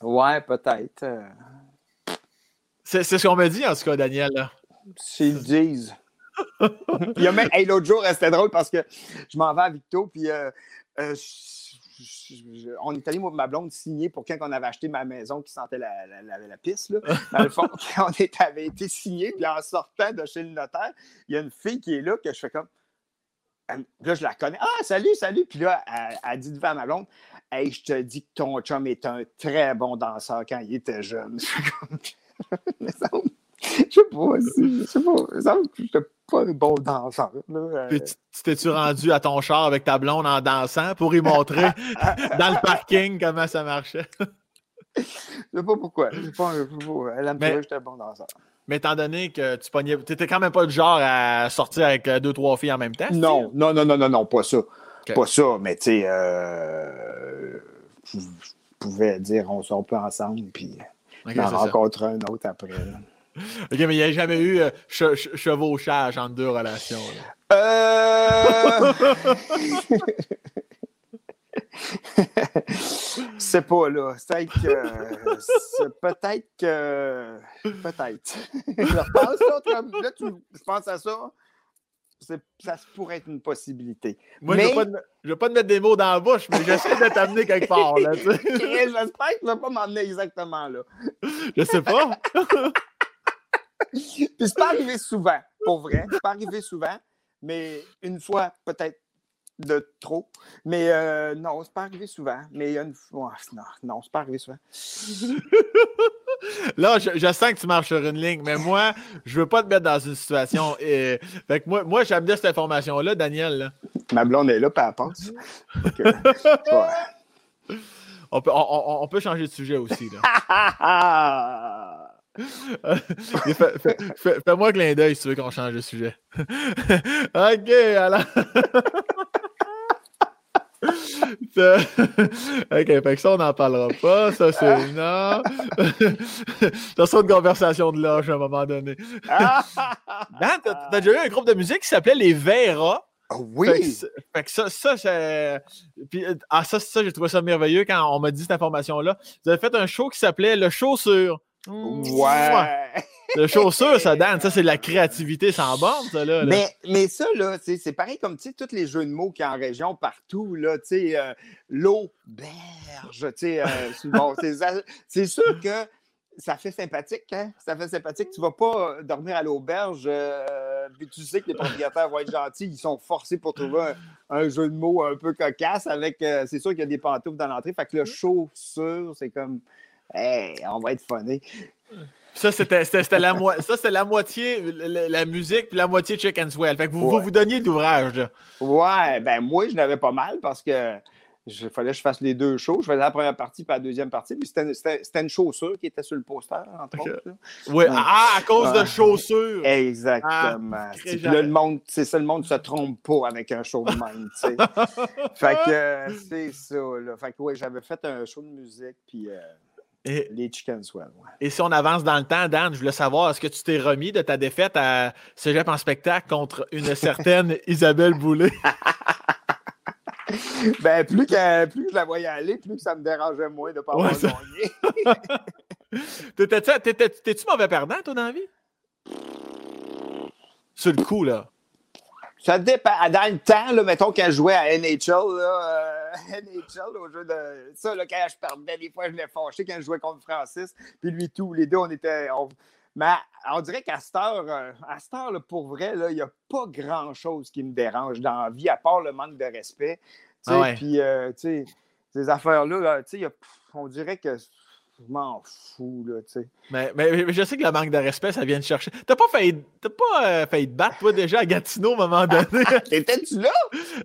Ouais, peut-être. Euh. C'est, ce qu'on me dit, en tout cas, Daniel, là. S'ils disent. Il y a même, l'autre jour, c'était drôle parce que je m'en vais à Victo, puis euh, on est allé, moi, ma blonde, signer pour quand on avait acheté ma maison qui sentait la, la, piste. Là. Dans le fond, [LAUGHS] on avait été signé, puis en sortant de chez le notaire, il y a une fille qui est là que je fais comme. Là, je la connais. Ah, salut, salut. Puis là, elle, dit devant ma blonde Hey, je te dis que ton chum est un très bon danseur quand il était jeune. [LAUGHS] [LAUGHS] Je sais pas, je sais pas, je sais pas, pas un bon danseur. Là. Puis tu t'es-tu rendu à ton char avec ta blonde en dansant pour y montrer [LAUGHS] dans le parking comment ça marchait? je sais pas pourquoi. Je sais pas, elle aime que j'étais un bon danseur. Mais étant donné que tu pognais, tu étais quand même pas le genre à sortir avec euh, deux, trois filles en même temps? Non, non, non, non, non, non, pas ça. Pas ça, mais tu sais, euh, je pouvais dire on sort pas ensemble, puis okay, en rencontre un autre après. [LAUGHS] OK, mais il n'y a jamais eu euh, chevauchage entre deux relations. Euh... [LAUGHS] c'est pas là. C'est que. peut-être que. Peut-être. [LAUGHS] je pense, là, là tu, je pense à ça. Ça pourrait être une possibilité. Moi, je ne vais, pas te mettre des mots dans la bouche, mais j'essaie de t'amener quelque part. J'espère que tu ne vas pas m'emmener exactement là. Je sais pas. [LAUGHS] Puis c'est pas arrivé souvent, pour vrai. C'est pas arrivé souvent, mais une fois peut-être de trop. Mais euh, non, c'est pas arrivé souvent. Mais il y a une fois. Non, non, c'est pas arrivé souvent. [LAUGHS] Là, je, sens que tu marches sur une ligne, mais moi, je veux pas te mettre dans une situation. Et... Fait que moi, moi j'aime bien cette information-là, Daniel. Ma blonde est là, pas à pense. [LAUGHS] on, peut, on, on, peut changer de sujet aussi. Là. [LAUGHS] Fais-moi clin d'œil si tu veux qu'on change de sujet. [LAUGHS] ok, alors. [LAUGHS] ok, fait que ça, on n'en parlera pas. Ça, c'est non. ça sera une conversation de loge à un moment donné. Dan, t'as déjà eu un groupe de musique qui s'appelait Les Vera. Ah oui! Fait que, ça, ça, Puis, ah, ça, ça j'ai trouvé ça merveilleux quand on m'a dit cette information-là. Vous avez fait un show qui s'appelait Le Chaussure. Ouais. Le chaussure, ça, Dan, ça, c'est de la créativité sans borne, ça, là. Mais, mais ça, là, c'est pareil comme, tu sais, tous les jeux de mots qu'il y a en région, partout, là, tu sais, euh, l'auberge, tu sais, euh, [LAUGHS] c'est sûr que ça fait sympathique, hein? Ça fait sympathique. Tu vas pas dormir à l'auberge, euh, puis tu sais que les propriétaires vont être gentils, ils sont forcés pour trouver un, jeu de mots un peu cocasse avec, c'est sûr qu'il y a des pantoufles dans l'entrée, fait que le chaussure, c'est comme... Hey, on va être funny. Ça, c'était la, la moitié la, musique, puis la moitié Chicken Swell. Fait que vous vous, donniez d'ouvrage. Ouais, ben moi, je n'avais pas mal parce que il fallait que je fasse les deux shows. Je faisais la première partie puis la deuxième partie. Puis c'était une chaussure qui était sur le poster, entre autres. Oui, ah, à cause de chaussures. Exactement. Ah, le monde, c'est ça, le monde se trompe pas avec un show de même, tu sais. [LAUGHS] fait que c'est ça, là. Fait que, ouais, j'avais fait un show de musique, puis... Euh, et, les Chicken Swell. Et si on avance dans le temps, Dan, je voulais savoir, est-ce que tu t'es remis de ta défaite à Cégep en spectacle contre une certaine [LAUGHS] Isabelle Boulay? [LAUGHS] ben, plus que, plus je la voyais aller, plus que ça me dérangeait moins de ne pas avoir gagné. [LAUGHS] T'étais-tu mauvais perdant, toi, dans la vie? Sur le coup, là. Ça dépend. Dans le temps, là, mettons, quand je jouais à NHL, là, euh, [LAUGHS] NHL, au jeu de. Ça, là, quand je perdais, des fois, je l'ai fâché quand je jouais contre Francis. Puis lui, tout, les deux, on était. Mais on dirait qu'à cette heure, euh, à cette heure là, pour vrai, il n'y a pas grand-chose qui me dérange dans la vie, à part le manque de respect. Ah Puis, euh, tu sais, ces affaires-là, tu sais, on dirait que je m'en fous, là, tu sais. Mais, mais, je sais que le manque de respect, ça vient de chercher. T'as pas failli, t'as pas euh, failli te battre, toi, déjà, à Gatineau, à un moment donné? [LAUGHS] [LAUGHS] T'étais-tu là?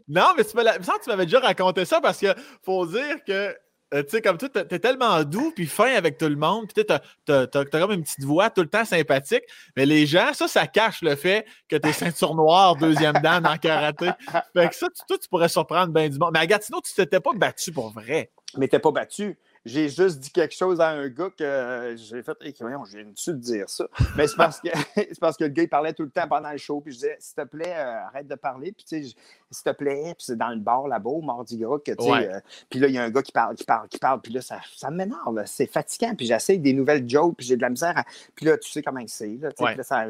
Non, mais tu m'avais déjà raconté ça parce que faut dire que tu sais, comme toi, t'es tellement doux puis fin avec tout le monde. Puis t'as as, comme une petite voix tout le temps sympathique. Mais les gens, ça, ça cache le fait que t'es ceinture noire, deuxième dan en karaté. Fait que ça, toi, tu pourrais surprendre bien du monde. Mais à Gatineau, tu t'étais pas battu pour vrai. Mais t'es pas battu j'ai juste dit quelque chose à un gars que j'ai fait, hey, j'ai une de dire ça. Mais c'est parce, que, [LAUGHS] parce que le gars, il parlait tout le temps pendant le show. Puis je disais, s'il te plaît, euh, arrête de parler. Puis tu sais, s'il te plaît, puis c'est dans le bar là-bas, au Mardi Gras, que tu sais. Euh, puis là, il y a un gars qui parle, qui parle, qui parle. Puis là, ça, ça m'énerve. C'est fatigant. Puis j'essaie des nouvelles jokes, puis j'ai de la misère. Puis là, tu sais comment c'est.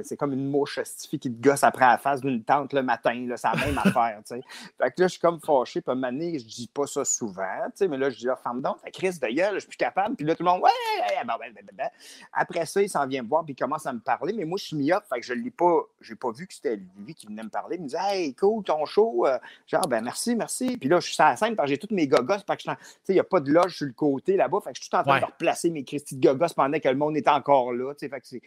c'est comme une mouche qui te gosse après la face d'une tente le matin. C'est la même [LAUGHS] affaire. sais. Fait que là, je suis comme fâché. Puis à un moment donné, je dis pas ça souvent. Mais là, je dis, ah, femme donc, Chris je suis plus capable. Puis là, tout le monde, ouais, Après ça, il s'en vient me voir, puis il commence à me parler. Mais moi, je suis mis fait que je l'ai pas, j'ai pas vu que c'était lui qui venait me parler. Il me dit, hey, cool, ton show. Euh, genre, ben, merci, merci. Puis là, je suis sur la scène, parce que j'ai toutes mes gogos. Parce que, tu sais, il n'y a pas de loge sur le côté là-bas. Fait que je suis tout en train de replacer mes Christy de gogos pendant que le monde est encore là. Tu sais, fait que c'est.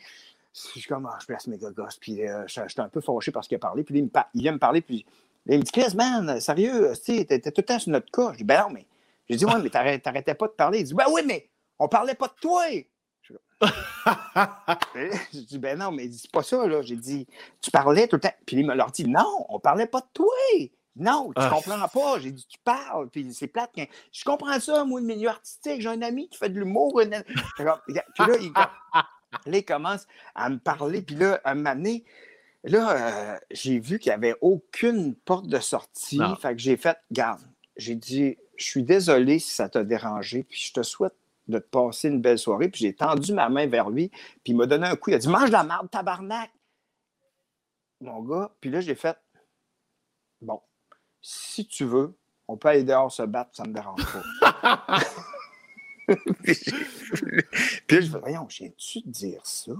Je suis comme, ah, je place mes gogos. Puis euh, j'étais un peu fâché parce qu'il a parlé. Puis il, me il vient me parler. Puis il me dit, Chris, man, sérieux, t'es tout le temps sur notre cas. Je dis, ben non, mais. J'ai dit, ouais, mais t'arrêtais pas de parler. Il dit, ben oui, mais on parlait pas de toi. [LAUGHS] Je dis, ben non, mais c'est pas ça, là. J'ai dit, tu parlais tout le temps. Puis il me leur dit, non, on parlait pas de toi. Non, tu ah. comprends pas. J'ai dit, tu parles. Puis c'est plate. Je comprends ça, moi, le milieu artistique. J'ai un ami qui fait de l'humour. Puis là, [LAUGHS] il, commence à me parler. Puis là, à m'amener. Là, euh, j'ai vu qu'il n'y avait aucune porte de sortie. Fait que j'ai fait, garde, j'ai dit, je suis désolé si ça t'a dérangé, puis je te souhaite de te passer une belle soirée. Puis j'ai tendu ma main vers lui, puis il m'a donné un coup. Il a dit Mange la merde, tabarnak! Mon gars, puis là, j'ai fait Bon, si tu veux, on peut aller dehors se battre, ça ne me dérange pas. [LAUGHS] puis, je dis Voyons, j'ai-tu de dire ça,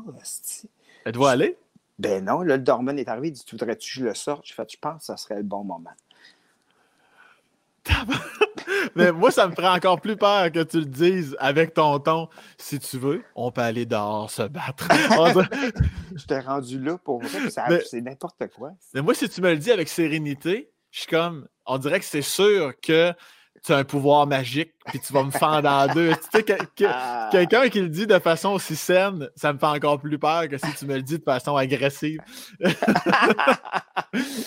Elle doit aller? Ben non, là, le dormant est arrivé, il dit Tu voudrais-tu que je le sorte? Je fais Je pense que ça serait le bon moment. Mais moi, ça me ferait encore plus peur que tu le dises avec ton ton. Si tu veux, on peut aller dehors se battre. [LAUGHS] je t'ai rendu là pour vrai, c'est n'importe quoi. Mais moi, si tu me le dis avec sérénité, je suis comme, on dirait que c'est sûr que tu as un pouvoir magique, puis tu vas me fendre en deux. Tu sais, ah. quelqu'un qui le dit de façon aussi saine, ça me fait encore plus peur que si tu me le dis de façon agressive. [LAUGHS]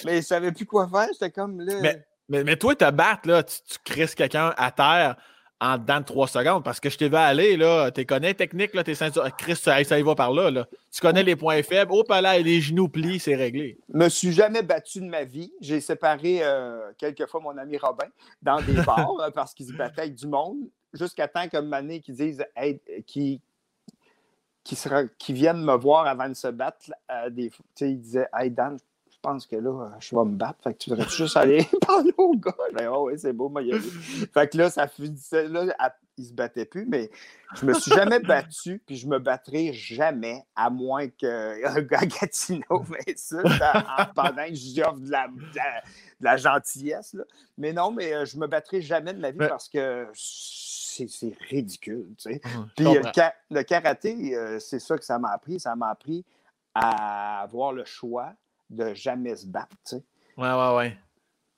mais je savais plus quoi faire, j'étais comme là. Mais, mais toi, te battre, là, tu, tu crises quelqu'un à terre en dedans de trois secondes parce que je t'ai vu aller, là, tu connais technique, là, tes ceintures. Chris, ça, y va par là, là. Tu connais les points faibles. Oh, là, les genoux plient, c'est réglé. Je me suis jamais battu de ma vie. J'ai séparé euh, quelquefois mon ami Robin dans des [LAUGHS] bars parce qu'il se battait avec du monde jusqu'à temps qu'un mané qui disent hey, qui, qui, sera, qui viennent me voir avant de se battre. Euh, des, il disait Hey Dan, pense que là, je vais me battre. Fait que tu devrais juste aller [LAUGHS] parler au gars? Je oh, oui, c'est beau, moi, il Fait que là, ça fait, là, il se battait plus, mais je me suis jamais battu, puis je me battrai jamais, à moins qu'un [LAUGHS] gars Gatineau [LAUGHS] mais ça, pendant que j'offre de la, de, la, gentillesse. Là. Mais non, mais euh, je me battrai jamais de ma vie parce que c'est ridicule. Tu sais. Puis euh, le karaté, euh, c'est ça que ça m'a appris. Ça m'a appris à avoir le choix de jamais se battre. Tu sais. Ouais, ouais, ouais.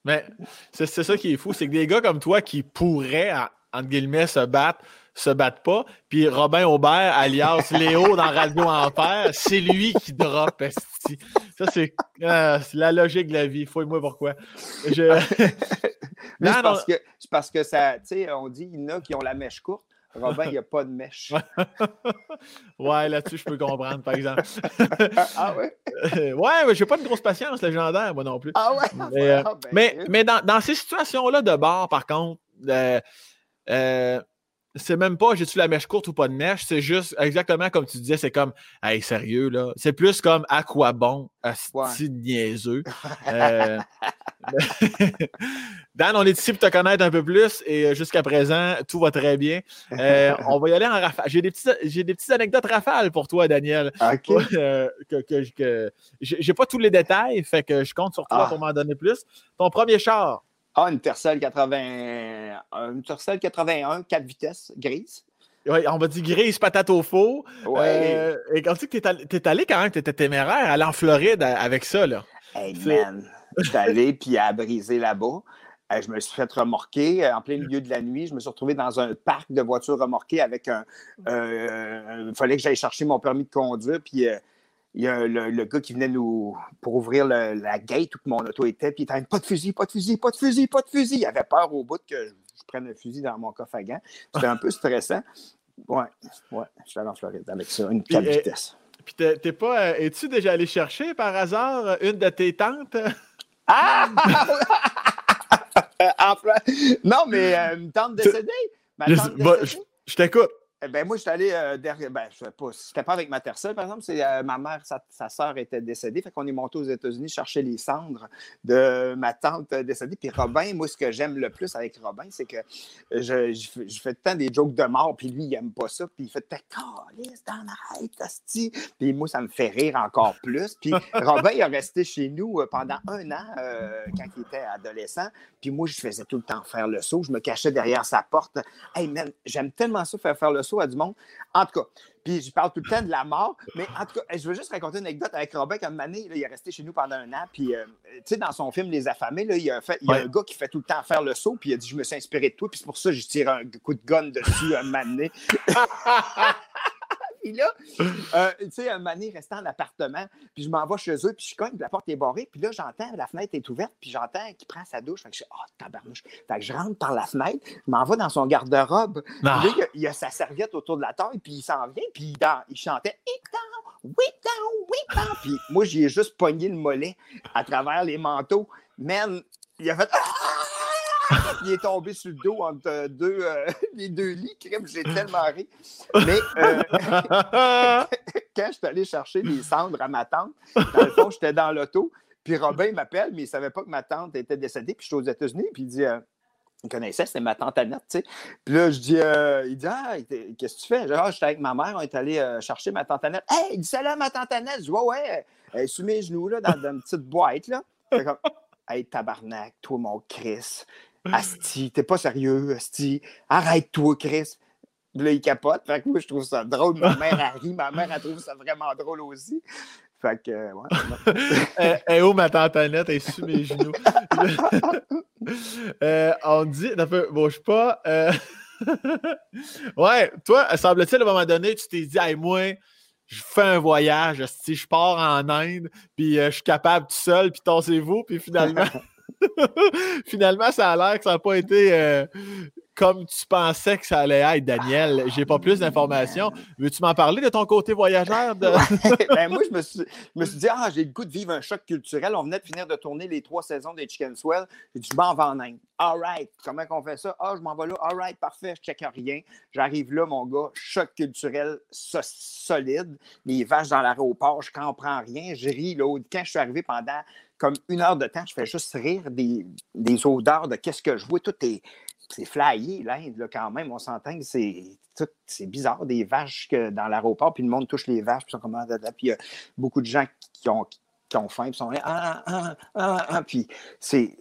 Mais c'est ça qui est fou, c'est que des gars comme toi qui pourraient, entre guillemets, se battre, se battent pas. Puis Robin Aubert, alias Léo dans Radio Enfer, c'est lui qui drop. Ça, c'est la logique de la vie. Fouille-moi pourquoi. Je... [LAUGHS] c'est parce, que, parce que ça, tu sais, on dit, il y en a qui ont la mèche courte. Robin, il n'y a pas de mèche. [LAUGHS] ouais, là-dessus, je peux comprendre, par exemple. [LAUGHS] ah ouais? ouais, mais j'ai pas de grosse patience légendaire, moi non plus. Ah ouais? Mais, euh, ah, ben, mais, dans, dans, ces situations-là de bar, par contre, euh, euh, c'est même pas j'ai-tu la mèche courte ou pas de mèche, c'est juste exactement comme tu disais, c'est comme Hey, sérieux, là. C'est plus comme à quoi bon, à ouais. niaiseux. [LAUGHS] Euh, [LAUGHS] Dan, on est ici pour te connaître un peu plus et euh, jusqu'à présent, tout va très bien. Euh, [LAUGHS] on va y aller en rafale. J'ai des, petites anecdotes rafales pour toi, Daniel. OK. que, que, j'ai pas tous les détails, fait que je compte sur toi ah. pour m'en donner plus. Ton premier char? Ah, une Tercel 80, une Tercel 81, 4 vitesses, grise. Oui, on va dire grise, patate au four. Ouais. Euh, et quand tu es, es, allé quand même, tu étais téméraire, aller en Floride avec ça, là. Hey man, je suis allé puis à briser là-bas. je me suis fait remorquer en plein milieu de la nuit. Je me suis retrouvé dans un parc de voitures remorquées avec un. Il fallait que j'aille chercher mon permis de conduire. Puis il y a le, gars qui venait nous pour ouvrir la gate où mon auto était, puis il était pas de fusil, pas de fusil, pas de fusil, pas de fusil. Il avait peur au bout que je, prenne un fusil dans mon coffre à gants. C'était un peu stressant. Ouais, ouais, je suis allé en Floride avec ça, une euh, vitesse. Puis t'es pas. Euh, es-tu déjà allé chercher par hasard une de tes tantes? Ah! [LAUGHS] non, mais euh, une tante décédée? Ma tante décédée? je t'écoute. Eh ben, moi, je suis allé euh, derrière. Ben, je sais pas. C'était pas avec ma personne, par exemple. C'est euh, ma mère, sa, sa sœur était décédée. Fait qu'on est monté aux États-Unis chercher les cendres de ma tante décédée. Puis Robin, moi, ce que j'aime le plus avec Robin, c'est que je, je, fais tant des jokes de mort, puis lui, il aime pas ça. Puis il fait Calice, dans la Puis moi, ça me fait rire encore plus. Puis [LAUGHS] Robin, il a resté chez nous euh, pendant un an quand il était adolescent. Puis moi, je faisais tout le temps faire le saut. Je me cachais derrière sa porte. Hey, man, j'aime tellement ça faire faire le saut à du monde. En tout cas, puis je parle tout le temps de la mort, mais en tout cas, je veux juste raconter une anecdote avec Robin. Comme année, il est resté chez nous pendant un an, puis euh, tu sais, dans son film Les Affamés, là, il y a, fait, il y a un gars qui fait tout le temps faire le saut, puis il a dit Je me suis inspiré de toi, puis c'est pour ça que je tire un coup de gun dessus un mané. [LAUGHS] puis là, euh, tu sais, un mané restant en appartement, puis je m'en vais chez eux, puis je cogne, puis la porte est barrée, puis là, j'entends, la fenêtre est ouverte, puis j'entends qu'il prend sa douche. Fait que je oh, tabarnouche. Fait que je rentre par la fenêtre, je m'en vais dans son garde-robe. Puis là, il y, a, sa serviette autour de la taille, puis il s'en vient, puis il, il chantait, oui, down, oui, down. Puis moi, j'y ai juste pogné le mollet à travers les manteaux. Man, il a fait, [LAUGHS] il est tombé sur le dos entre deux, euh, [LAUGHS] les deux lits. J'ai tellement ri. Mais euh, [LAUGHS] quand je suis allé chercher les cendres à ma tante, dans le fond, j'étais dans l'auto. Puis Robin m'appelle, mais il ne savait pas que ma tante était décédée. Puis je suis aux États-Unis. Puis il dit euh, il connaissait, c'était ma tante Annette, tu sais. Puis là, je dis, il dit, ah, qu'est-ce que tu fais? Dis, ah, j'étais avec ma mère, on est allé chercher ma tante Annette. Hey, il dit, salut à ma tante Annette. Je dis, ouais, ouais, elle est sous mes genoux, là, dans, une petite boîte, là. Fait comme, hey, tabarnak, toi, mon Chris. Asti, t'es pas sérieux, Asti. Arrête-toi, Chris. Là, il capote. Fait que moi, je trouve ça drôle. Ma mère, a ri. Ma mère, elle trouve ça vraiment drôle aussi. Fait que, ouais. [LAUGHS] Eh oh, ma tante Annette, elle est sur mes genoux. [LAUGHS] euh, on dit, bouge pas. Euh... [LAUGHS] ouais, toi, semble-t-il, à un moment donné, tu t'es dit, hey, moi, je fais un voyage, si je pars en Inde, puis euh, je suis capable tout seul, puis tassez-vous, puis finalement, [LAUGHS] Finalement, ça a l'air que ça n'a pas été euh, comme tu pensais que ça allait être, Daniel. J'ai pas plus d'informations. Veux-tu m'en parler de ton côté voyageur? De... [LAUGHS] [LAUGHS] ben, moi, je me, suis, dit, ah, j'ai le goût de vivre un choc culturel. On venait de finir de tourner les trois saisons des Chicken Swell. J'ai dit, je m'en vais en Inde. All right. Comment on fait ça? Ah, je m'en vais là. All right, parfait, je check rien. J'arrive là, mon gars, choc culturel solide. Les vaches dans l'aéroport, je comprends rien. Je ris. Là. Quand je suis arrivé pendant comme une heure de temps, je fais juste rire des, des odeurs de qu'est-ce que je vois. Tout est, c'est flyé, l'Inde, quand même. On s'entend que c'est, c'est bizarre, des vaches que dans l'aéroport, puis le monde touche les vaches, puis, comme, puis il y a beaucoup de gens qui ont, qui ont faim, puis sont là, ah, ah, ah, ah, puis c'est,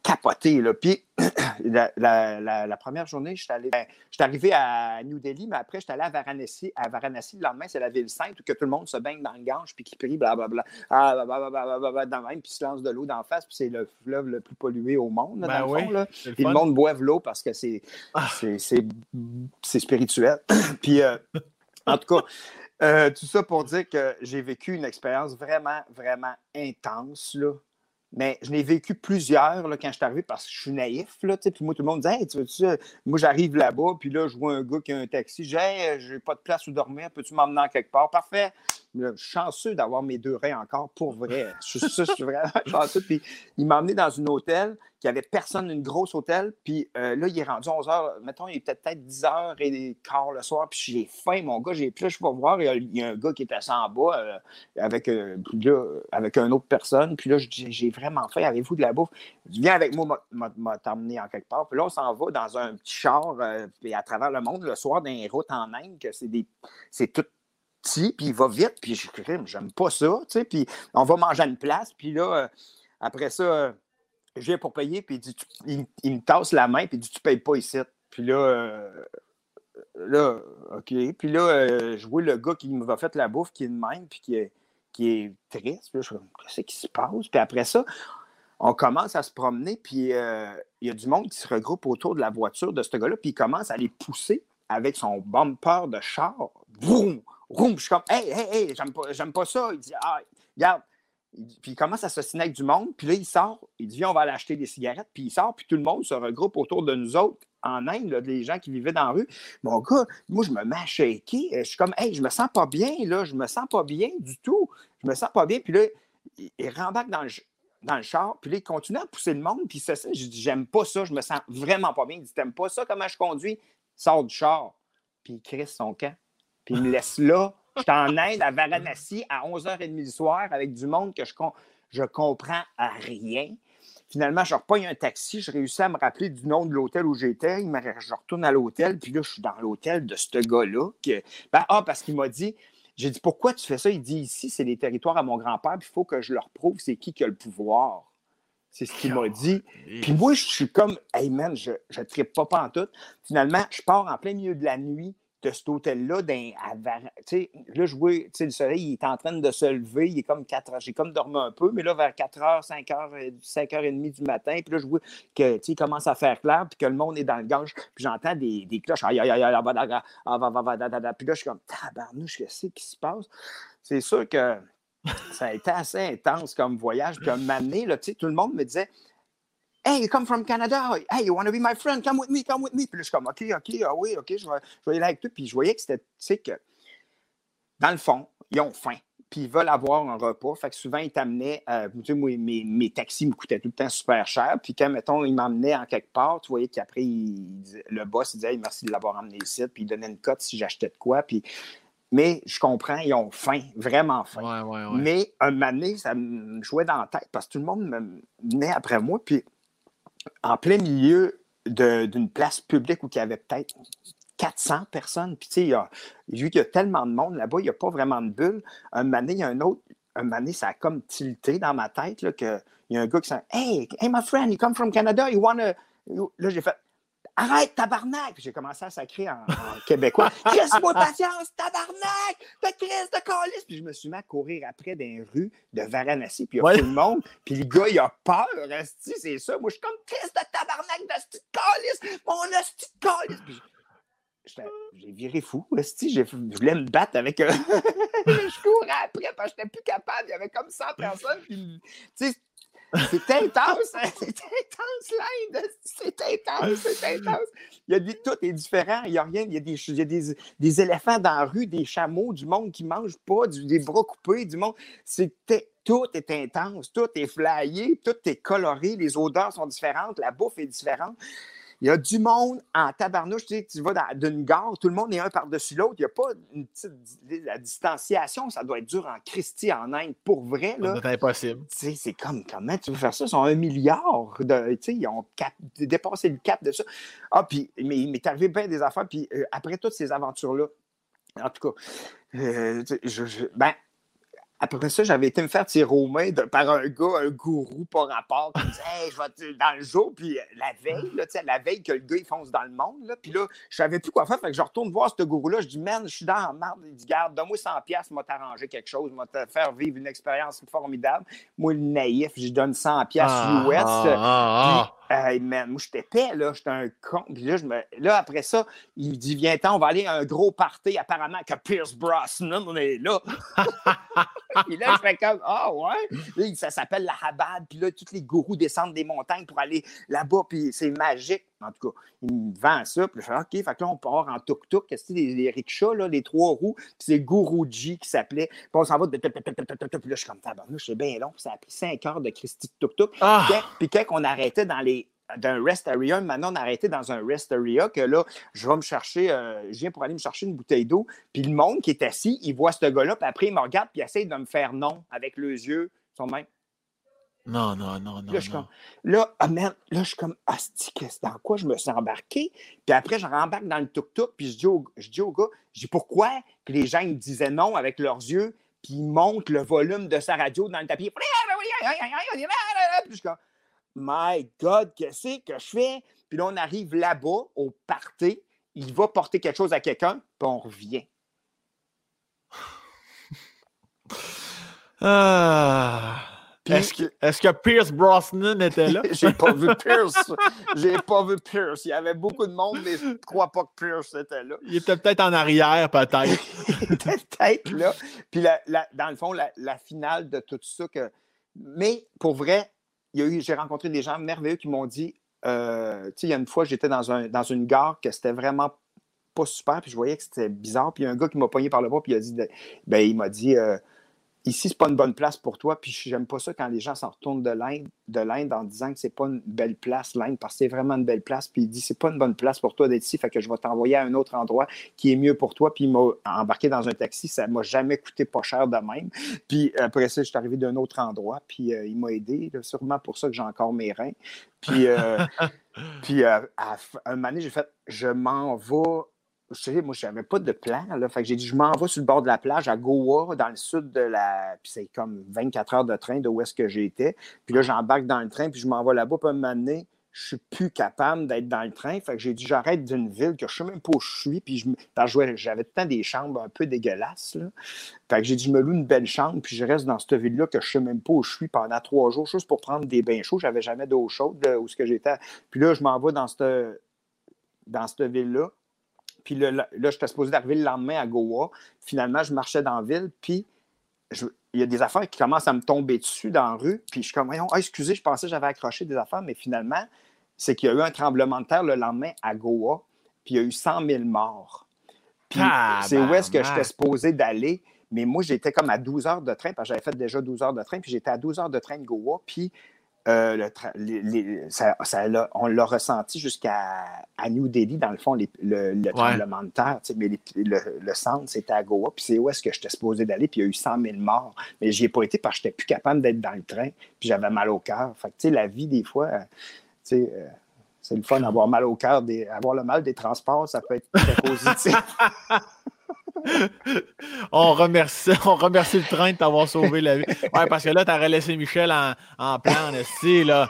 capoté, là. Puis [CLEARS THROAT] la, première journée, je suis allé, ben, arrivé à New Delhi, mais après, je suis allé à Varanasi. À Varanasi, le lendemain, c'est la ville sainte où que tout le monde se baigne dans le gange, puis qui prie, blablabla, ah, blablabla, dans même, puis se lance de l'eau d'en face, puis c'est le fleuve le plus pollué au monde, là, dans le fond, là. Puis le monde boive l'eau parce que c'est, c'est, spirituel. [CLEARS THROAT] puis, euh, en tout cas, euh, tout ça pour dire que j'ai vécu une expérience vraiment, vraiment intense. Là. Mais je l'ai vécu plusieurs là, quand je suis arrivé parce que je suis naïf. Là, puis moi, tout le monde dit hey, tu veux-tu, Moi, j'arrive là-bas, puis là, je vois un gars qui a un taxi. J'ai hey, j'ai pas de place où dormir. Peux-tu m'emmener quelque part? Parfait. Suis chanceux d'avoir mes deux reins encore pour vrai. [LAUGHS] Je, je suis vraiment [LAUGHS] chanceux. Puis il m'a emmené dans un hôtel qu'il n'y avait personne, une grosse hôtel. Puis euh, là, il est rendu 11 h. Mettons, il est peut-être 10 h et quart le soir. Puis j'ai faim, mon gars. J'ai plus, je vais voir. Il y, a, un gars qui est assis en bas euh, avec, euh, avec une autre personne. Puis là, j'ai vraiment faim. Avez-vous de la bouffe? Viens avec moi, m'a t'emmener en quelque part. Puis là, on s'en va dans un petit char puis à travers le monde le soir dans les routes en Inde, que c'est des. C'est tout puis il va vite, puis j'aime pas ça, tu sais, puis on va manger à une place, puis là, après ça, je viens pour payer, puis il, il, me tasse la main, puis il dit Tu payes pas ici. Puis là, euh, là, OK. Puis là, euh, je vois le gars qui m'a fait la bouffe qui est de même, puis qui est, qui est triste. Puis je me qu'est-ce qui se passe? Puis après ça, on commence à se promener, puis euh, il y a du monde qui se regroupe autour de la voiture de ce gars-là, puis il commence à les pousser avec son bumper de char. Vroom. Je suis comme, hey, hey, hey, j'aime pas, j'aime pas ça. Il dit, ah, regarde. Puis il commence à s'assiner avec du monde, puis là, il sort, il dit, viens, on va aller acheter des cigarettes, puis il sort, puis tout le monde se regroupe autour de nous autres en Inde, là, les gens qui vivaient dans la rue. Mon gars, moi, je me mets à shaker. Je suis comme, hey, je me sens pas bien, là, je me sens pas bien du tout. Je me sens pas bien. Puis là, il rembarque dans le, dans le char, puis là, il continue à pousser le monde, puis ça je dis, j'aime pas ça, je me sens vraiment pas bien. Il dit, t'aimes pas ça, comment je conduis? Sors du char, puis il crisse son camp, puis il me laisse là. Je en Inde, à Varanasi, à 11h30 du soir, avec du monde que je, je comprends à rien. Finalement, je reprends un taxi, je réussis à me rappeler du nom de l'hôtel où j'étais. Je retourne à l'hôtel, puis là, je suis dans l'hôtel de ce gars-là. Ben, ah, parce qu'il m'a dit, j'ai dit, pourquoi tu fais ça? Il dit, ici, c'est les territoires à mon grand-père, puis il faut que je leur prouve c'est qui qui a le pouvoir. C'est ce qu'il m'a dit. Puis moi, je suis comme, hey man, je ne tripe pas, pas en tout. Finalement, je pars en plein milieu de la nuit de cet hôtel-là, là, je vois, le soleil, il est en train de se lever, il est comme 4 heures, j'ai comme dormi un peu, mais là, vers 4 h, 5 h, 5 h 30 du matin, puis là, je vois qu'il commence à faire clair, puis que le monde est dans le gage, puis j'entends des, cloches, puis là, je suis comme, tabarnouche, qu'est-ce qui se passe? C'est sûr que ça a été assez intense comme voyage, puis là, tout le monde me disait, Hey, you come from Canada? Hey, you want to be my friend? Come with me, come with me. Puis là, je suis comme, OK, OK, ah oui, OK, je vais, je vais y aller avec toi. Puis je voyais que c'était, tu sais, que dans le fond, ils ont faim. Puis ils veulent avoir un repas. Fait que souvent, ils t'amenaient, euh, moi, mes, mes, taxis me coûtaient tout le temps super cher. Puis quand, mettons, ils m'emmenaient en quelque part, tu voyais qu'après, le boss, il disait, hey, merci de l'avoir emmené ici. Puis il donnait une cote si j'achetais de quoi. Puis mais je comprends, ils ont faim, vraiment faim. Ouais, ouais, ouais. Mais un moment donné, ça me jouait dans la tête parce que tout le monde me venait après moi. Puis en plein milieu d'une place publique où il y avait peut-être 400 personnes. Puis, tu sais, vu qu'il y a tellement de monde là-bas, il n'y a pas vraiment de bulle. Un moment il y a un autre. Un moment ça a comme tilté dans ma tête, qu'il y a un gars qui s'est Hey, hey, my friend, you come from Canada, you wanna. Là, j'ai fait Arrête, tabarnak! J'ai commencé à sacrer en, québécois. [LAUGHS] Laisse-moi patience, tabarnak! Ta crise de calice! Puis je me suis mis à courir après dans les rues de Varanasi. Puis il y a tout le monde. Puis le gars, il a peur. C'est ça. Moi, je suis comme crise de tabarnak de cette calice! Mon esti de calice! J'ai viré fou. Je voulais me battre avec. Un... [LAUGHS] je courais après parce que je n'étais plus capable. Il y avait comme 100 personnes. Puis, c'est intense, hein? [LAUGHS] c'est intense, l'Inde. C'est intense, c'est intense. Il y a tout est différent. Il y a rien. Il y a, des, il y a des, éléphants dans la rue, des chameaux, du monde qui mange pas, des bras coupés, du monde. C'était tout est intense, tout est flyé, tout est coloré, les odeurs sont différentes, la bouffe est différente. Il y a du monde en tabarnouche. Tu, sais, tu vas d'une gare, tout le monde est un par-dessus l'autre. Il n'y a pas une petite. La distanciation, ça doit être dur en Christie, en Inde, pour vrai. Là. C'est impossible. Tu sais, c'est comme comment tu veux faire ça? Ils sont un milliard. De, tu sais, ils ont dépassé le cap de ça. Ah, puis, mais il m'est arrivé bien des affaires. Puis euh, après toutes ces aventures-là, en tout cas, euh, je, ben, après ça, j'avais été me faire tirer aux mains par un gars, un gourou par rapport, qui me disait hey, je vais dans le jour, puis euh, la veille, là, la veille que le gars il fonce dans le monde, là, puis là, je savais plus quoi faire, fait que je retourne voir ce gourou-là, je dis Man, je suis dans la marde, il dit Garde, donne-moi 100$, m'a t'arranger quelque chose, m'a te faire vivre une expérience formidable. Moi, le naïf, je donne 100$ ah, US. Ah, ah, Hey man, moi j'étais paix, là, j'étais un con. Puis là, je me... là, après ça, il dit Viens-t'en, on va aller à un gros party, apparemment, que Pierce Brosnan, on est là. [LAUGHS] puis là, je fais comme Ah ouais. ça s'appelle la Habad. Puis là, tous les gourous descendent des montagnes pour aller là-bas. Puis c'est magique. En tout cas, il me vend ça. Puis je fais OK, fait que là, on part en tuk-tuk. Qu'est-ce que c'est, les, rickshaws, là, les trois roues. Puis c'est Guruji qui s'appelait. Puis on s'en va. De... Puis là, je suis comme tabarnouche, c'est bien long. Puis ça a pris cinq heures de Christy de tuk-tuk. Puis quand on arrêtait dans les d'un rest area. Maintenant, on a arrêté dans un rest area que là, je vais me chercher, je viens pour aller me chercher une bouteille d'eau. Puis le monde qui est assis, il voit ce gars-là, puis après, il me regarde, puis il essaie de me faire non avec les yeux. Son même. Non, non, non, non. Là, je suis comme, là, ah, là, je suis comme, ah, dans quoi je me suis embarqué? Puis après, je rembarque dans le tuk-tuk, puis je dis au, je dis au gars, je dis pourquoi? Puis les gens, ils disaient non avec leurs yeux, puis ils montent le volume de sa radio dans le tapis? Puis je suis comme, my God, qu'est-ce que je fais? Puis là, on arrive là-bas, au party, il va porter quelque chose à quelqu'un, puis on revient. Ah. Est-ce que, Pierce Brosnan était là? [LAUGHS] J'ai pas vu Pierce. [LAUGHS] J'ai pas vu Pierce. Il y avait beaucoup de monde, mais je ne crois pas que Pierce était là. Il était peut-être en arrière, peut-être. [LAUGHS] il était peut-être là. Puis dans le fond, la, finale de tout ça que. Mais pour vrai, j'ai rencontré des gens merveilleux qui m'ont dit euh, tu sais, il y a une fois, j'étais dans, un, dans une gare que c'était vraiment pas super, puis je voyais que c'était bizarre. Puis il y a un gars qui m'a pogné par le bras, puis il a dit, ben, il m'a dit, euh, ici, c'est pas une bonne place pour toi. Puis j'aime pas ça quand les gens s'en retournent de l'Inde, de l'Inde en disant que c'est pas une belle place, l'Inde, parce que c'est vraiment une belle place. Puis il dit, c'est pas une bonne place pour toi d'être ici, fait que je vais t'envoyer à un autre endroit qui est mieux pour toi. Puis il m'a embarqué dans un taxi, ça m'a jamais coûté pas cher de même. Puis après ça, je suis arrivé d'un autre endroit, puis euh, il m'a aidé, sûrement pour ça que j'ai encore mes reins. Puis, euh, [LAUGHS] puis à, un moment donné, j'ai fait, je m'en vais sais, moi, je n'avais pas de plan. Là. Fait que j'ai dit, je m'en vais sur le bord de la plage à Goa, dans le sud de la. Puis c'est comme 24 heures de train de où est-ce que j'étais. Puis là, j'embarque dans le train, puis je m'en vais là-bas. Puis un moment donné, je suis plus capable d'être dans le train. Fait que j'ai dit, j'arrête d'une ville que je sais même pas où je suis. Puis je, j'avais temps des chambres un peu dégueulasses. Là. Fait que j'ai dit, je me loue une belle chambre, puis je reste dans cette ville-là que je sais même pas où je suis pendant trois jours, juste pour prendre des bains chauds. J'avais jamais d'eau chaude où ce que j'étais. Puis là, je m'en vais dans cette, dans cette ville-là. Puis là, là, j'étais supposé d'arriver le lendemain à Goa. Finalement, je marchais dans la ville, puis il y a des affaires qui commencent à me tomber dessus dans la rue. Puis je suis comme, voyons, ah, excusez, je pensais que j'avais accroché des affaires, mais finalement, c'est qu'il y a eu un tremblement de terre le lendemain à Goa, puis il y a eu 100 000 morts. Puis c'est où est-ce que j'étais supposé d'aller. Mais moi, j'étais comme à 12 heures de train, parce que j'avais fait déjà 12 heures de train, puis j'étais à 12 heures de train de Goa. Puis euh, le ça, on l'a ressenti jusqu'à New Delhi, dans le fond, le, tremblement de terre. Mais le, centre, c'était à Goa. Puis c'est où est-ce que j'étais supposé d'aller. Puis il y a eu 100 000 morts. Mais j'y ai pas été parce que je n'étais plus capable d'être dans le train. Puis j'avais mal au cœur. Fait que, la vie, des fois, euh, euh, c'est le fun d'avoir mal au cœur. Avoir le mal des transports, ça peut être très positif. [LAUGHS] [LAUGHS] on, remercie, [LAUGHS] on remercie le train de t'avoir sauvé la vie. Ouais, parce que là, t'aurais laissé Michel en, en plan, là.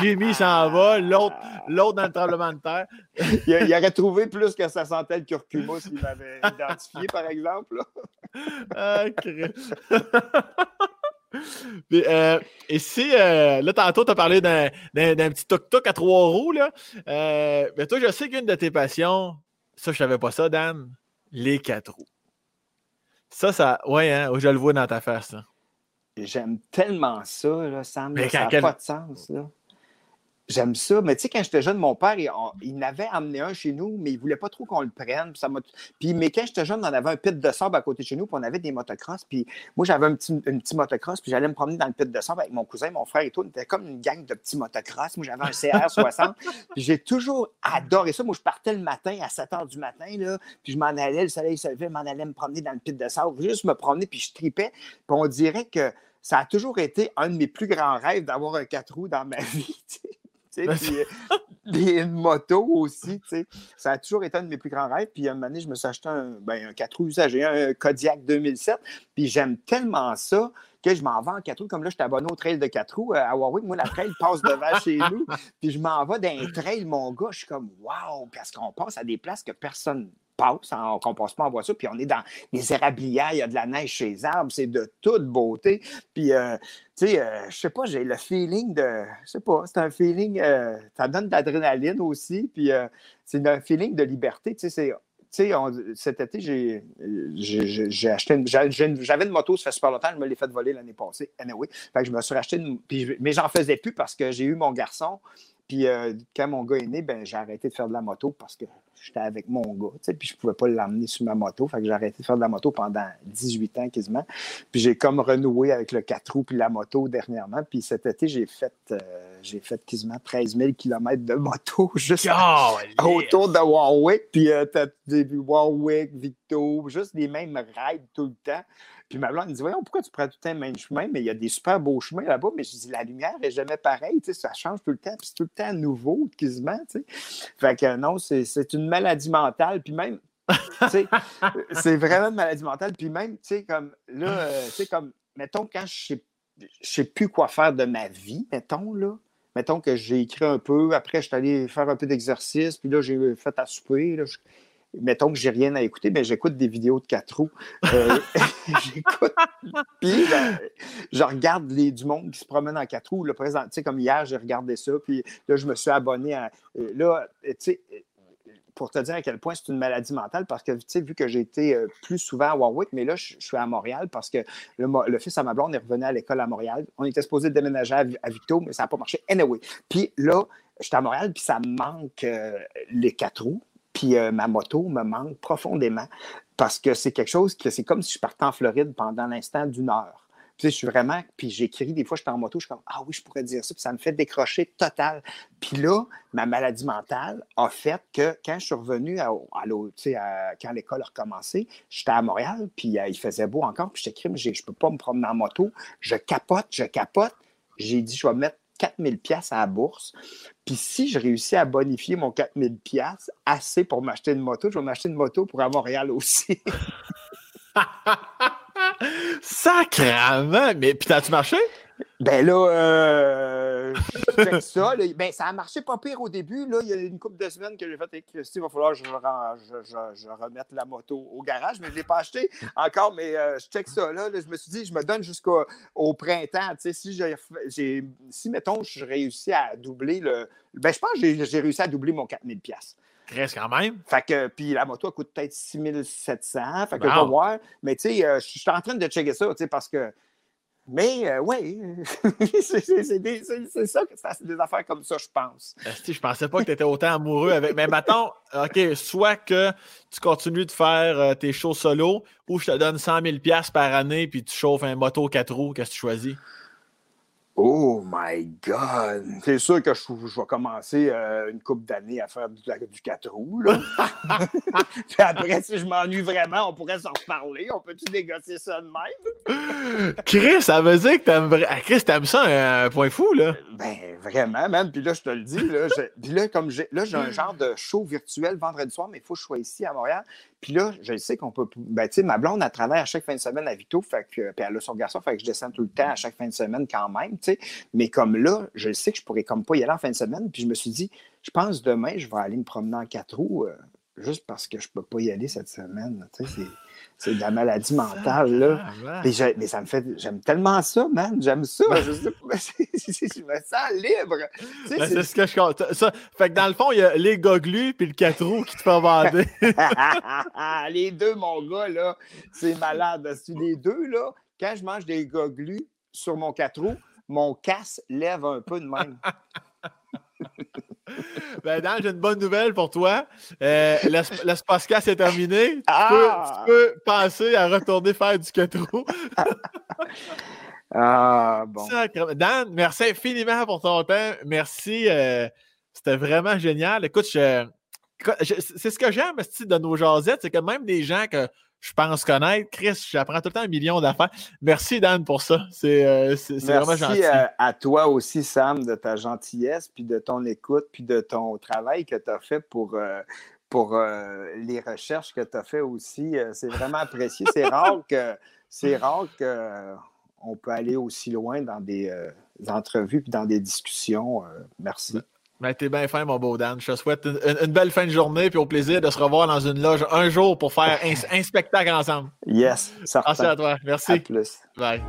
Jimmy s'en va, l'autre, l'autre dans le tremblement de terre. il, aurait trouvé plus que ça sentait le curcuma s'il m'avait identifié, par exemple. [LAUGHS] ah, euh, et si, euh, là, tantôt, tu as parlé d'un, petit tuk-tuk à trois roues, là. Euh, mais toi, je sais qu'une de tes passions, ça, je savais pas ça, Dan, les quatre roues. Ça, ça. Ouais, hein, je le vois dans ta face. J'aime tellement ça, là, Sam. ça n'a pas de sens. Là. J'aime ça. Mais tu sais, quand j'étais jeune, mon père, il, il n'avait amené un chez nous, mais il ne voulait pas trop qu'on le prenne. Puis, ça puis mais quand j'étais jeune, on avait un pit de sable à côté de chez nous, puis on avait des motocross. Puis moi, j'avais un petit, une petit motocross, puis j'allais me promener dans le pit de sable avec mon cousin, mon frère et tout. On était comme une gang de petits motocross. Moi, j'avais un CR60. [LAUGHS] puis j'ai toujours adoré ça. Moi, je partais le matin à 7 h du matin, là, puis je m'en allais, le soleil se levait, je m'en allais me promener dans le pit de sable, juste me promener, puis je tripais. Puis on dirait que ça a toujours été un de mes plus grands rêves d'avoir un quatre roues dans ma [LAUGHS] vie. Puis, euh, [LAUGHS] une moto aussi, Ça a toujours été un de mes plus grands rêves. Puis, un moment donné, je me suis acheté un, ben, un 4 roues usagé, un Kodiak 2007. Puis, j'aime tellement ça que je m'en vais en 4 roues. Comme là, je suis abonné au trail de 4 roues euh, à Warwick. Moi, la trail passe devant chez nous. [LAUGHS] Puis, je m'en vais d'un trail, mon gars. Je suis comme, waouh, parce qu'on passe à des places que personne passe, qu'on passe pas en voiture, puis on est dans des érablières, il y a de la neige chez les arbres, c'est de toute beauté. Puis, euh, tu sais, euh, je sais pas, j'ai le feeling de, je sais pas, c'est un feeling, euh, ça donne de l'adrénaline aussi, puis c'est un feeling de liberté, tu sais, c'est cet été, j'ai acheté une. J'avais une moto, ça fait super longtemps, je me l'ai fait voler l'année passée. Anyway. Fait que je me suis racheté une. Puis, mais j'en faisais plus parce que j'ai eu mon garçon. Puis quand mon gars est né, ben, j'ai arrêté de faire de la moto parce que j'étais avec mon gars, tu sais, puis je pouvais pas l'emmener sur ma moto. Fait que j'ai arrêté de faire de la moto pendant 18 ans quasiment. Puis j'ai comme renoué avec le 4 roues puis la moto dernièrement. Puis cet été, j'ai fait, euh, j'ai fait quasiment 13 000 km de moto [LAUGHS] juste autour de Warwick. Puis euh, t'as vu Warwick, Victo, juste les mêmes rides tout le temps. Puis ma blonde me dit Voyons, pourquoi tu prends tout le temps le même chemin Mais il y a des super beaux chemins là-bas. Mais je dis La lumière n'est jamais pareille. Ça change tout le temps. Puis c'est tout le temps nouveau, quasiment. sais. Fait que non, c'est une maladie mentale. Puis même, [LAUGHS] c'est vraiment une maladie mentale. Puis même, tu sais, comme là, euh, tu sais, comme, mettons, quand je sais, sais plus quoi faire de ma vie, mettons, là. Mettons que j'ai écrit un peu, après, je suis allé faire un peu d'exercice, puis là, j'ai fait à souper. Là, mettons que j'ai rien à écouter, mais j'écoute des vidéos de quatre roues. Euh, [LAUGHS] j'écoute. Puis je regarde les, du monde qui se promène en quatre roues. tu sais, comme hier, j'ai regardé ça. Puis là, je me suis abonné à. Euh, là, tu sais, pour te dire à quel point c'est une maladie mentale, parce que, tu sais, vu que j'ai été euh, plus souvent à Warwick, mais là, je, suis à Montréal parce que le, fils à ma blonde est revenu à l'école à Montréal. On était supposé déménager à, à Victo, mais ça n'a pas marché. Anyway. Puis là, j'étais à Montréal, puis ça manque les quatre roues. Puis euh, ma moto me manque profondément parce que c'est quelque chose que c'est comme si je partais en Floride pendant l'instant d'une heure. Puis, je suis vraiment. Puis j'écris, des fois, je suis en moto, je suis comme Ah oui, je pourrais dire ça. Puis ça me fait décrocher total. Puis là, ma maladie mentale a fait que quand je suis revenu à, à, quand l'école a recommencé, j'étais à Montréal, puis euh, il faisait beau encore. Puis j'écris, je ne peux pas me promener en moto. Je capote, je capote. J'ai dit, je vais mettre 4000 pièces à la bourse. Puis si je réussis à bonifier mon 4000 pièces assez pour m'acheter une moto, je vais m'acheter une moto pour à Montréal aussi. [LAUGHS] Sacrement! Mais puis t'as-tu marché? Ben là, euh, ça. Ben, ça a marché pas pire au début. Là. Il y a une couple de semaines que j'ai fait avec Christy. Il va falloir que je, remette la moto au garage, mais je ne l'ai pas acheté encore. Mais euh, je check ça. Là, Je me suis dit, je me donne jusqu'au printemps. Si, j'ai, si, mettons, je réussis à doubler le. Ben, je pense que j'ai réussi à doubler mon 4000$. Reste quand même. Fait que, puis la moto coûte peut-être 6700. Fait que je vais voir. Mais tu sais, euh, je suis en train de checker ça, tu sais, parce que mais euh, oui, [LAUGHS] c'est ça, c'est des affaires comme ça, je pense. Je pensais pas que tu étais autant amoureux avec. Mais mettons, OK, soit que tu continues de faire euh, tes shows solo ou je te donne 100 000 par année puis tu chauffes un moto 4 roues, qu'est-ce que tu choisis? Oh my God! C'est sûr que je, je vais commencer euh, une couple d'années à faire du, du 4 roues. Là. [LAUGHS] Puis après, si je m'ennuie vraiment, on pourrait s'en reparler. On peut-tu négocier ça de même? Chris, ça veut dire que t'aimes, ah, Chris, t'aimes ça un, point fou, là? Ben, vraiment, même. Puis là, je te le dis, là, puis là, comme j'ai, là, j'ai un [LAUGHS] genre de show virtuel vendredi soir, mais il faut que je sois ici à Montréal. Puis là, je sais qu'on peut. Ben, tu sais, ma blonde, elle travaille à chaque fin de semaine à Vito, fait que, puis elle a son garçon, fait que je descends tout le temps à chaque fin de semaine quand même, tu sais. Mais comme là, je sais que je pourrais comme pas y aller en fin de semaine, puis je me suis dit, je pense demain, je vais aller me promener en quatre roues, euh, juste parce que je peux pas y aller cette semaine, tu sais. C'est de la maladie mentale, là. mais ça me fait. J'aime tellement ça, man. J'aime ça. Ben. je, [LAUGHS] je, me sens libre. Ben, c'est ce que je ça, Fait que dans le fond, il y a les goglus puis le 4 roues qui te font vendre. [LAUGHS] les deux, mon gars, là, c'est malade. Les deux, là, quand je mange des goglus sur mon 4 roues, mon casse lève un peu de même. [LAUGHS] [LAUGHS] Ben, Dan, j'ai une bonne nouvelle pour toi. Euh, L'espace est terminé. Tu, ah! peux, penser à retourner faire du 4 roues. [LAUGHS] ah, bon. Dan, merci infiniment pour ton temps. Merci. Euh, c'était vraiment génial. Écoute, c'est ce que j'aime de nos jasettes, c'est que même des gens que je pense connaître. Chris, j'apprends tout le temps un million d'affaires. Merci, Dan, pour ça. C'est euh, vraiment gentil. Merci à, toi aussi, Sam, de ta gentillesse, puis de ton écoute, puis de ton travail que tu as fait pour, euh, pour euh, les recherches que tu as fait aussi. c'est vraiment apprécié. C'est [LAUGHS] rare que c'est rare qu'on peut aller aussi loin dans des, entrevues puis dans des discussions. merci. Ben, t'es bien fin, mon beau Dan. Je te souhaite une, belle fin de journée puis au plaisir de se revoir dans une loge un jour pour faire un, spectacle ensemble. Yes, Merci à toi. Merci. À plus. Bye.